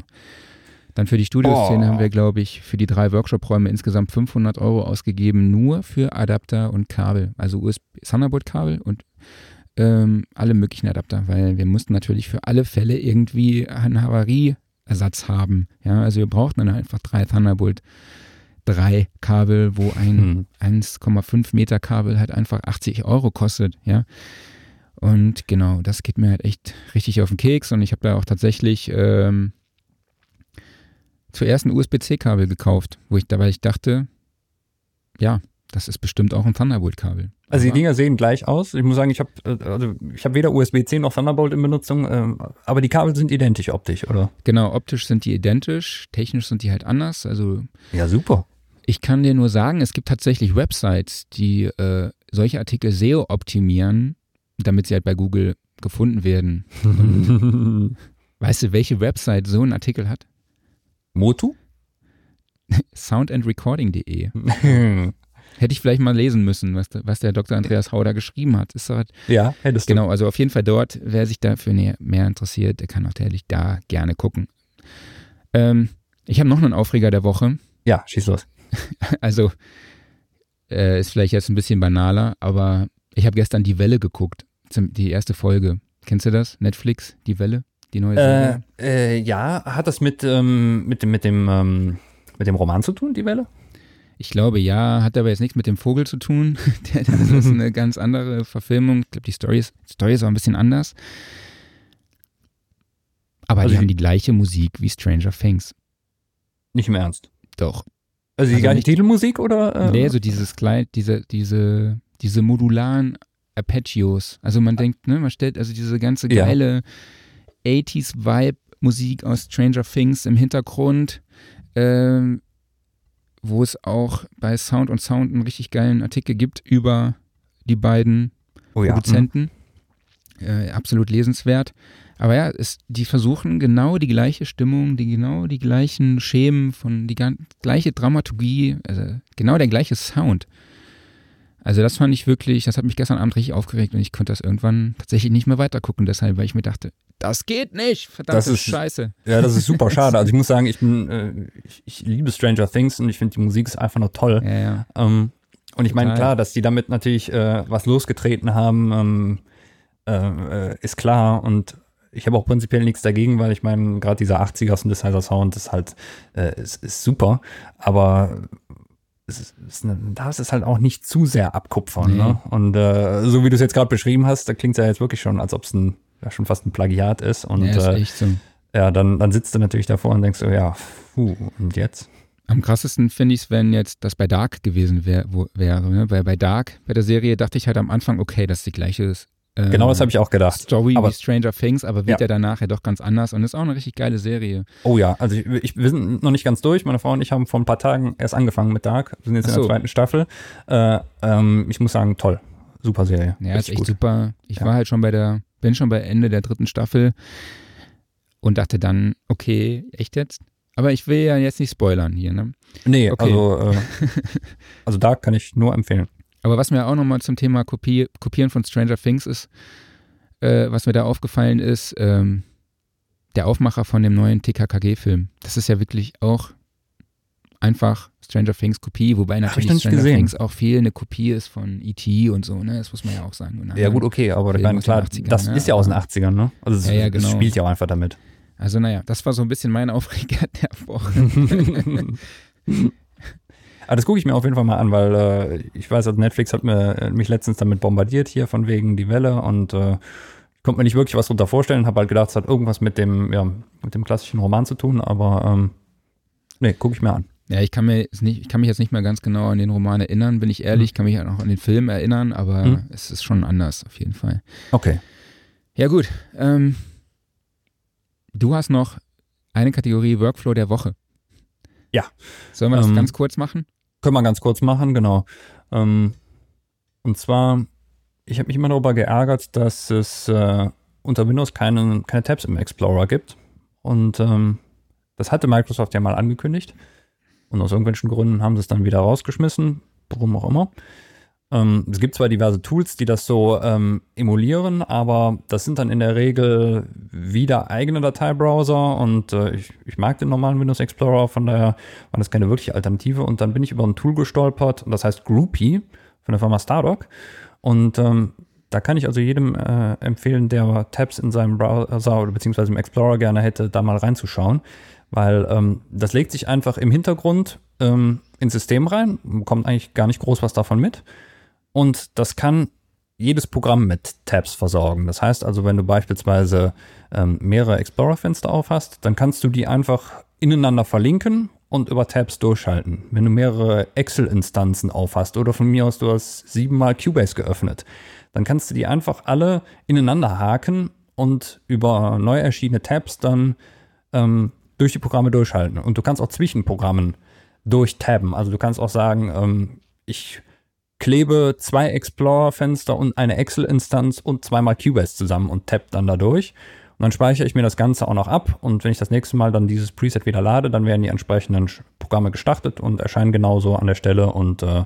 Speaker 1: Dann für die Studioszene oh. haben wir, glaube ich, für die drei Workshop-Räume insgesamt 500 Euro ausgegeben, nur für Adapter und Kabel. Also USB Thunderbolt-Kabel und ähm, alle möglichen Adapter, weil wir mussten natürlich für alle Fälle irgendwie einen Havarieersatz haben. Ja, also wir brauchten dann einfach drei Thunderbolt drei Kabel, wo ein hm. 1,5 Meter Kabel halt einfach 80 Euro kostet, ja. Und genau, das geht mir halt echt richtig auf den Keks und ich habe da auch tatsächlich ähm, zuerst ein USB-C-Kabel gekauft, wo ich dabei ich dachte, ja, das ist bestimmt auch ein Thunderbolt-Kabel.
Speaker 2: Also die Dinger sehen gleich aus. Ich muss sagen, ich habe äh, also ich weder USB-C noch Thunderbolt in Benutzung, ähm, aber die Kabel sind identisch optisch, oder?
Speaker 1: Genau, optisch sind die identisch, technisch sind die halt anders. Also
Speaker 2: ja, super.
Speaker 1: Ich kann dir nur sagen, es gibt tatsächlich Websites, die äh, solche Artikel SEO optimieren, damit sie halt bei Google gefunden werden. weißt du, welche Website so einen Artikel hat?
Speaker 2: Motu?
Speaker 1: Soundandrecording.de. Hätte ich vielleicht mal lesen müssen, was, der, was der Dr. Andreas Hauder geschrieben hat. Ist halt,
Speaker 2: ja, hättest
Speaker 1: du. Genau, also auf jeden Fall dort, wer sich dafür mehr, interessiert, der kann auch natürlich da gerne gucken. Ähm, ich habe noch einen Aufreger der Woche.
Speaker 2: Ja, schieß los.
Speaker 1: also äh, ist vielleicht jetzt ein bisschen banaler, aber ich habe gestern Die Welle geguckt, die erste Folge. Kennst du das? Netflix, Die Welle, die neue
Speaker 2: Serie? Äh, äh, ja, hat das mit, ähm, mit dem, mit, dem, ähm, mit dem Roman zu tun, Die Welle?
Speaker 1: Ich glaube ja, hat aber jetzt nichts mit dem Vogel zu tun. das ist eine ganz andere Verfilmung. Ich glaube, die Story ist, Story ist auch ein bisschen anders. Aber also die haben die gleiche Musik wie Stranger Things.
Speaker 2: Nicht im Ernst.
Speaker 1: Doch.
Speaker 2: Also die also gleiche Titelmusik oder?
Speaker 1: Äh? Nee, so dieses Kleid, diese, diese, diese modularen Arpeggios. Also man denkt, ne, man stellt also diese ganze geile ja. 80s-Vibe-Musik aus Stranger Things im Hintergrund, ähm, wo es auch bei Sound und Sound einen richtig geilen Artikel gibt über die beiden oh ja. Produzenten. Äh, absolut lesenswert. Aber ja, es, die versuchen genau die gleiche Stimmung, die genau die gleichen Schemen von die gleiche Dramaturgie, also genau der gleiche Sound. Also das fand ich wirklich, das hat mich gestern Abend richtig aufgeregt und ich konnte das irgendwann tatsächlich nicht mehr weitergucken, deshalb, weil ich mir dachte, das geht nicht, verdammt, das ist scheiße.
Speaker 2: Ja, das ist super schade. Also ich muss sagen, ich bin, äh, ich, ich, liebe Stranger Things und ich finde die Musik ist einfach nur toll.
Speaker 1: Ja, ja.
Speaker 2: Ähm, und ich meine, klar, dass die damit natürlich äh, was losgetreten haben, ähm, äh, ist klar und ich habe auch prinzipiell nichts dagegen, weil ich meine, gerade dieser 80er Synthesizer Sound ist halt, äh, ist, ist super, aber es ist, ist eine, darfst es halt auch nicht zu sehr abkupfern. Nee. Ne? Und äh, so wie du es jetzt gerade beschrieben hast, da klingt es ja jetzt wirklich schon, als ob es ein, ja, schon fast ein Plagiat ist. Und ja, ist äh, so. ja dann, dann sitzt du natürlich davor und denkst so, ja, puh, und jetzt?
Speaker 1: Am krassesten finde ich es, wenn jetzt das bei Dark gewesen wär, wo, wäre. Ne? Weil bei Dark, bei der Serie, dachte ich halt am Anfang, okay, das ist die gleiche
Speaker 2: äh, genau, das habe ich auch gedacht.
Speaker 1: Story aber, wie Stranger Things, aber wird ja. ja danach ja doch ganz anders und ist auch eine richtig geile Serie.
Speaker 2: Oh ja, also ich, ich, wir sind noch nicht ganz durch. Meine Frau und ich haben vor ein paar Tagen erst angefangen mit Dark. Wir sind jetzt so. in der zweiten Staffel. Äh, ähm, ich muss sagen, toll. Super Serie.
Speaker 1: Ja, ist echt gut. super. Ich ja. war halt schon bei der, bin schon bei Ende der dritten Staffel und dachte dann, okay, echt jetzt? Aber ich will ja jetzt nicht spoilern hier, ne?
Speaker 2: Nee, okay. also, äh, also Dark kann ich nur empfehlen.
Speaker 1: Aber was mir auch nochmal zum Thema Kopier Kopieren von Stranger Things ist, äh, was mir da aufgefallen ist, ähm, der Aufmacher von dem neuen TKKG-Film. Das ist ja wirklich auch einfach Stranger Things Kopie, wobei natürlich Stranger gesehen. Things auch viel eine Kopie ist von E.T. und so, ne? Das muss man ja auch sagen.
Speaker 2: Ja, gut, okay, aber dann, klar, 80ern, das ne? ist ja aus den 80ern, ne? Also es, ja, ja, genau. spielt ja auch einfach damit.
Speaker 1: Also naja, das war so ein bisschen mein Aufreger der Woche.
Speaker 2: Aber das gucke ich mir auf jeden Fall mal an, weil äh, ich weiß, also Netflix hat mir, äh, mich letztens damit bombardiert hier von wegen die Welle und äh, konnte mir nicht wirklich was darunter vorstellen, habe halt gedacht, es hat irgendwas mit dem, ja, mit dem klassischen Roman zu tun, aber ähm, nee, gucke ich mir an.
Speaker 1: Ja, ich kann, mir nicht, ich kann mich jetzt nicht mehr ganz genau an den Roman erinnern, bin ich ehrlich. Ich kann mich auch noch an den Film erinnern, aber hm. es ist schon anders auf jeden Fall.
Speaker 2: Okay.
Speaker 1: Ja, gut. Ähm, du hast noch eine Kategorie Workflow der Woche.
Speaker 2: Ja.
Speaker 1: Sollen wir das ähm, ganz kurz machen?
Speaker 2: Können wir ganz kurz machen, genau. Ähm, und zwar, ich habe mich immer darüber geärgert, dass es äh, unter Windows keine, keine Tabs im Explorer gibt. Und ähm, das hatte Microsoft ja mal angekündigt. Und aus irgendwelchen Gründen haben sie es dann wieder rausgeschmissen, warum auch immer. Ähm, es gibt zwar diverse Tools, die das so ähm, emulieren, aber das sind dann in der Regel wieder eigene Dateibrowser und äh, ich, ich, mag den normalen Windows Explorer, von daher war das keine wirkliche Alternative. Und dann bin ich über ein Tool gestolpert das heißt Groupie von der Firma Stardock. Und ähm, da kann ich also jedem äh, empfehlen, der Tabs in seinem Browser oder beziehungsweise im Explorer gerne hätte, da mal reinzuschauen, weil ähm, das legt sich einfach im Hintergrund ähm, ins System rein, kommt eigentlich gar nicht groß was davon mit und das kann jedes Programm mit Tabs versorgen. Das heißt also, wenn du beispielsweise ähm, mehrere Explorer-Fenster aufhast, dann kannst du die einfach ineinander verlinken und über Tabs durchschalten. Wenn du mehrere Excel-Instanzen aufhast oder von mir aus du hast siebenmal Cubase geöffnet, dann kannst du die einfach alle ineinander haken und über neu erschienene Tabs dann ähm, durch die Programme durchhalten. Und du kannst auch zwischen Programmen durchtabben. Also du kannst auch sagen, ähm, ich klebe zwei Explorer-Fenster und eine Excel-Instanz und zweimal Cubase zusammen und tapp dann da durch. Und dann speichere ich mir das Ganze auch noch ab und wenn ich das nächste Mal dann dieses Preset wieder lade, dann werden die entsprechenden Programme gestartet und erscheinen genauso an der Stelle und äh,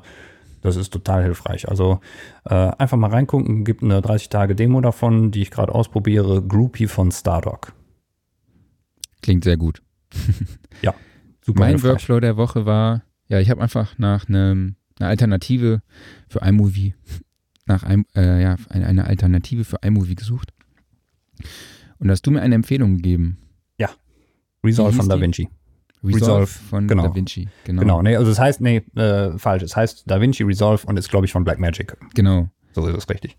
Speaker 2: das ist total hilfreich. Also äh, einfach mal reingucken, gibt eine 30-Tage-Demo davon, die ich gerade ausprobiere, Groupie von Stardock.
Speaker 1: Klingt sehr gut.
Speaker 2: ja,
Speaker 1: super. Mein hilfreich. Workflow der Woche war, ja, ich habe einfach nach einem eine Alternative für iMovie, nach einem, äh, ja, eine, eine Alternative für iMovie gesucht. Und hast du mir eine Empfehlung gegeben.
Speaker 2: Ja. Resolve von DaVinci.
Speaker 1: Resolve, Resolve von genau. DaVinci,
Speaker 2: genau. Genau, nee, also es heißt, nee, äh, falsch. Es heißt DaVinci Resolve und ist, glaube ich, von Blackmagic.
Speaker 1: Genau.
Speaker 2: So ist es richtig.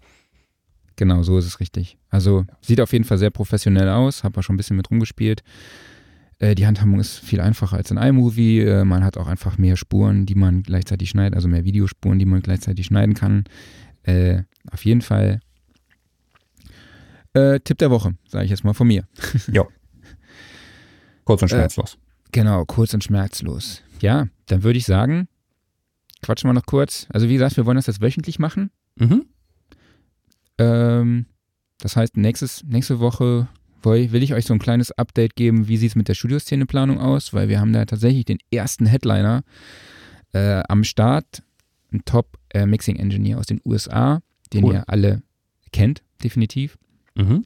Speaker 1: Genau, so ist es richtig. Also sieht auf jeden Fall sehr professionell aus, habe auch schon ein bisschen mit rumgespielt. Äh, die Handhabung ist viel einfacher als in iMovie. Äh, man hat auch einfach mehr Spuren, die man gleichzeitig schneidet, also mehr Videospuren, die man gleichzeitig schneiden kann. Äh, auf jeden Fall äh, Tipp der Woche, sage ich jetzt mal von mir.
Speaker 2: Ja. Kurz und äh, schmerzlos.
Speaker 1: genau, kurz und schmerzlos. Ja, dann würde ich sagen, quatschen wir noch kurz. Also wie gesagt, wir wollen das jetzt wöchentlich machen. Mhm. Ähm, das heißt, nächstes, nächste Woche will ich euch so ein kleines Update geben, wie sieht es mit der Studioszeneplanung aus, weil wir haben da tatsächlich den ersten Headliner äh, am Start, ein Top-Mixing-Engineer äh, aus den USA, den cool. ihr alle kennt, definitiv. Mhm.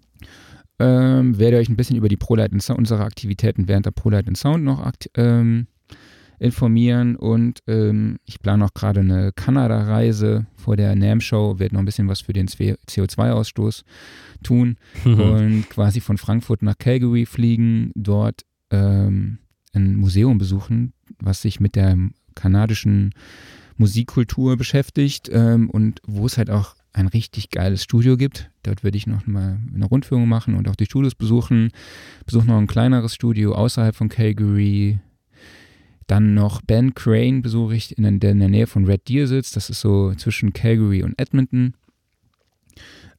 Speaker 1: Ähm, werde euch ein bisschen über die ProLight Sound, unsere Aktivitäten während der ProLight Sound noch ähm, informieren und ähm, ich plane auch gerade eine Kanada-Reise vor der NAM-Show, werde noch ein bisschen was für den CO2-Ausstoß tun mhm. und quasi von Frankfurt nach Calgary fliegen, dort ähm, ein Museum besuchen, was sich mit der kanadischen Musikkultur beschäftigt ähm, und wo es halt auch ein richtig geiles Studio gibt. Dort werde ich noch mal eine Rundführung machen und auch die Studios besuchen. Besuche noch ein kleineres Studio außerhalb von Calgary, dann noch Ben Crane besuche ich, in der, in der Nähe von Red Deer sitzt. Das ist so zwischen Calgary und Edmonton.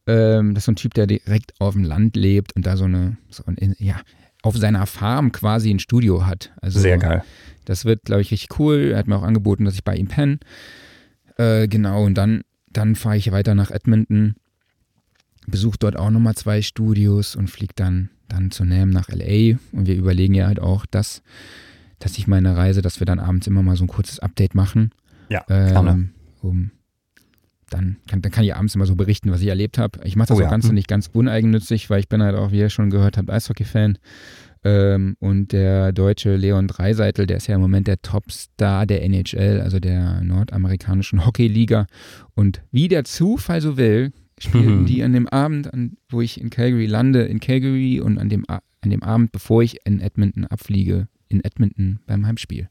Speaker 1: Ähm, das ist so ein Typ, der direkt auf dem Land lebt und da so eine, so ein, ja, auf seiner Farm quasi ein Studio hat. Also,
Speaker 2: Sehr geil.
Speaker 1: Das wird, glaube ich, richtig cool. Er hat mir auch angeboten, dass ich bei ihm penne. Äh, genau, und dann, dann fahre ich weiter nach Edmonton, besuche dort auch nochmal zwei Studios und fliege dann, dann zu NAM nach LA. Und wir überlegen ja halt auch, dass dass ich meine Reise, dass wir dann abends immer mal so ein kurzes Update machen.
Speaker 2: Ja, ähm,
Speaker 1: um, dann, kann, dann kann ich abends immer so berichten, was ich erlebt habe. Ich mache das oh, auch ja. ganz hm. nicht ganz uneigennützig, weil ich bin halt auch, wie ihr schon gehört habt, Eishockey-Fan. Ähm, und der deutsche Leon Dreiseitel, der ist ja im Moment der Topstar der NHL, also der nordamerikanischen Hockeyliga. Und wie der Zufall so will, spielten mhm. die an dem Abend, an, wo ich in Calgary lande, in Calgary und an dem, an dem Abend, bevor ich in Edmonton abfliege, in Edmonton beim Heimspiel.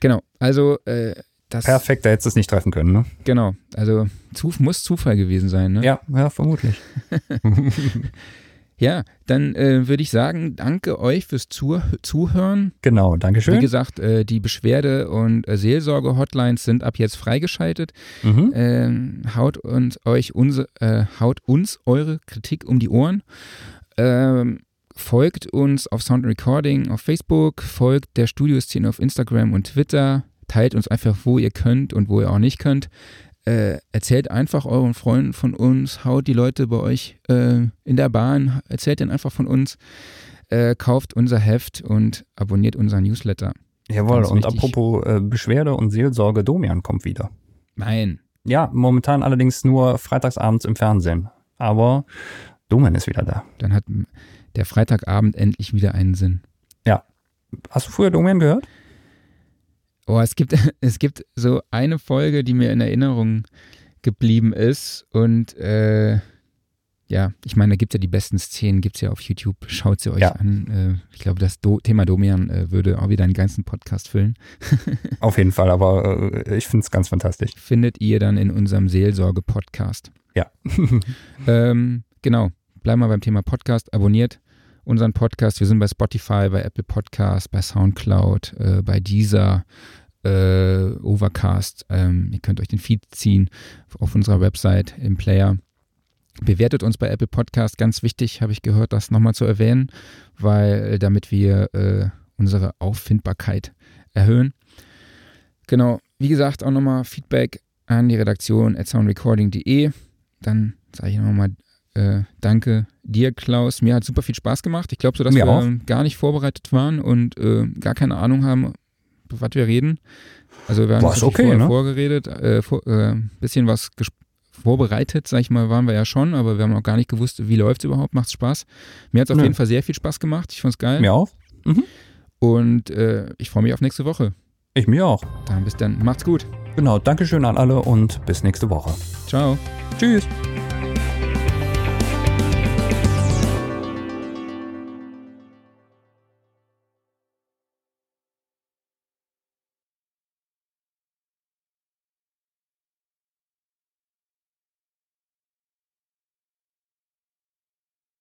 Speaker 1: Genau, also äh, das.
Speaker 2: Perfekt, da hättest du es nicht treffen können, ne?
Speaker 1: Genau, also zu, muss Zufall gewesen sein, ne?
Speaker 2: Ja, ja, vermutlich.
Speaker 1: ja, dann äh, würde ich sagen, danke euch fürs Zuh Zuhören.
Speaker 2: Genau, danke schön.
Speaker 1: Wie gesagt, äh, die Beschwerde- und äh, Seelsorge-Hotlines sind ab jetzt freigeschaltet. Mhm. Ähm, haut uns euch unse, äh, haut uns eure Kritik um die Ohren. Ähm, folgt uns auf Sound Recording auf Facebook, folgt der Studioszene auf Instagram und Twitter, teilt uns einfach, wo ihr könnt und wo ihr auch nicht könnt. Äh, erzählt einfach euren Freunden von uns, haut die Leute bei euch äh, in der Bahn, erzählt ihnen einfach von uns, äh, kauft unser Heft und abonniert unseren Newsletter.
Speaker 2: Jawohl, und apropos äh, Beschwerde und Seelsorge, Domian kommt wieder.
Speaker 1: Nein,
Speaker 2: Ja, momentan allerdings nur freitagsabends im Fernsehen. Aber Domen ist wieder da.
Speaker 1: Dann hat der Freitagabend endlich wieder einen Sinn.
Speaker 2: Ja. Hast du früher Domen gehört?
Speaker 1: Oh, es gibt, es gibt so eine Folge, die mir in Erinnerung geblieben ist und äh, ja, ich meine, da gibt es ja die besten Szenen, gibt es ja auf YouTube. Schaut sie euch ja. an. Äh, ich glaube, das Do Thema Domian äh, würde auch wieder einen ganzen Podcast füllen.
Speaker 2: auf jeden Fall, aber äh, ich finde es ganz fantastisch.
Speaker 1: Findet ihr dann in unserem Seelsorge-Podcast.
Speaker 2: Ja.
Speaker 1: ähm, genau. Bleiben wir beim Thema Podcast. Abonniert unseren Podcast. Wir sind bei Spotify, bei Apple Podcasts, bei Soundcloud, äh, bei Deezer, äh, Overcast. Ähm, ihr könnt euch den Feed ziehen auf unserer Website im Player. Bewertet uns bei Apple Podcast, ganz wichtig, habe ich gehört, das nochmal zu erwähnen, weil äh, damit wir äh, unsere Auffindbarkeit erhöhen. Genau, wie gesagt, auch nochmal Feedback an die Redaktion at soundrecording.de. Dann sage ich nochmal äh, danke dir, Klaus. Mir hat super viel Spaß gemacht. Ich glaube so, dass Mir wir auch. gar nicht vorbereitet waren und äh, gar keine Ahnung haben, was wir reden. Also wir haben
Speaker 2: Boah, okay, vorher
Speaker 1: ne? vorgeredet, äh, vor, äh, bisschen was vorbereitet, sag ich mal, waren wir ja schon, aber wir haben auch gar nicht gewusst, wie läuft es überhaupt, macht es Spaß. Mir hat es auf jeden Fall sehr viel Spaß gemacht. Ich fand es geil.
Speaker 2: Mir auch. Mhm.
Speaker 1: Und äh, ich freue mich auf nächste Woche.
Speaker 2: Ich mir auch.
Speaker 1: Dann bis dann. Macht's gut.
Speaker 2: Genau, Dankeschön an alle und bis nächste Woche.
Speaker 1: Ciao.
Speaker 2: Tschüss.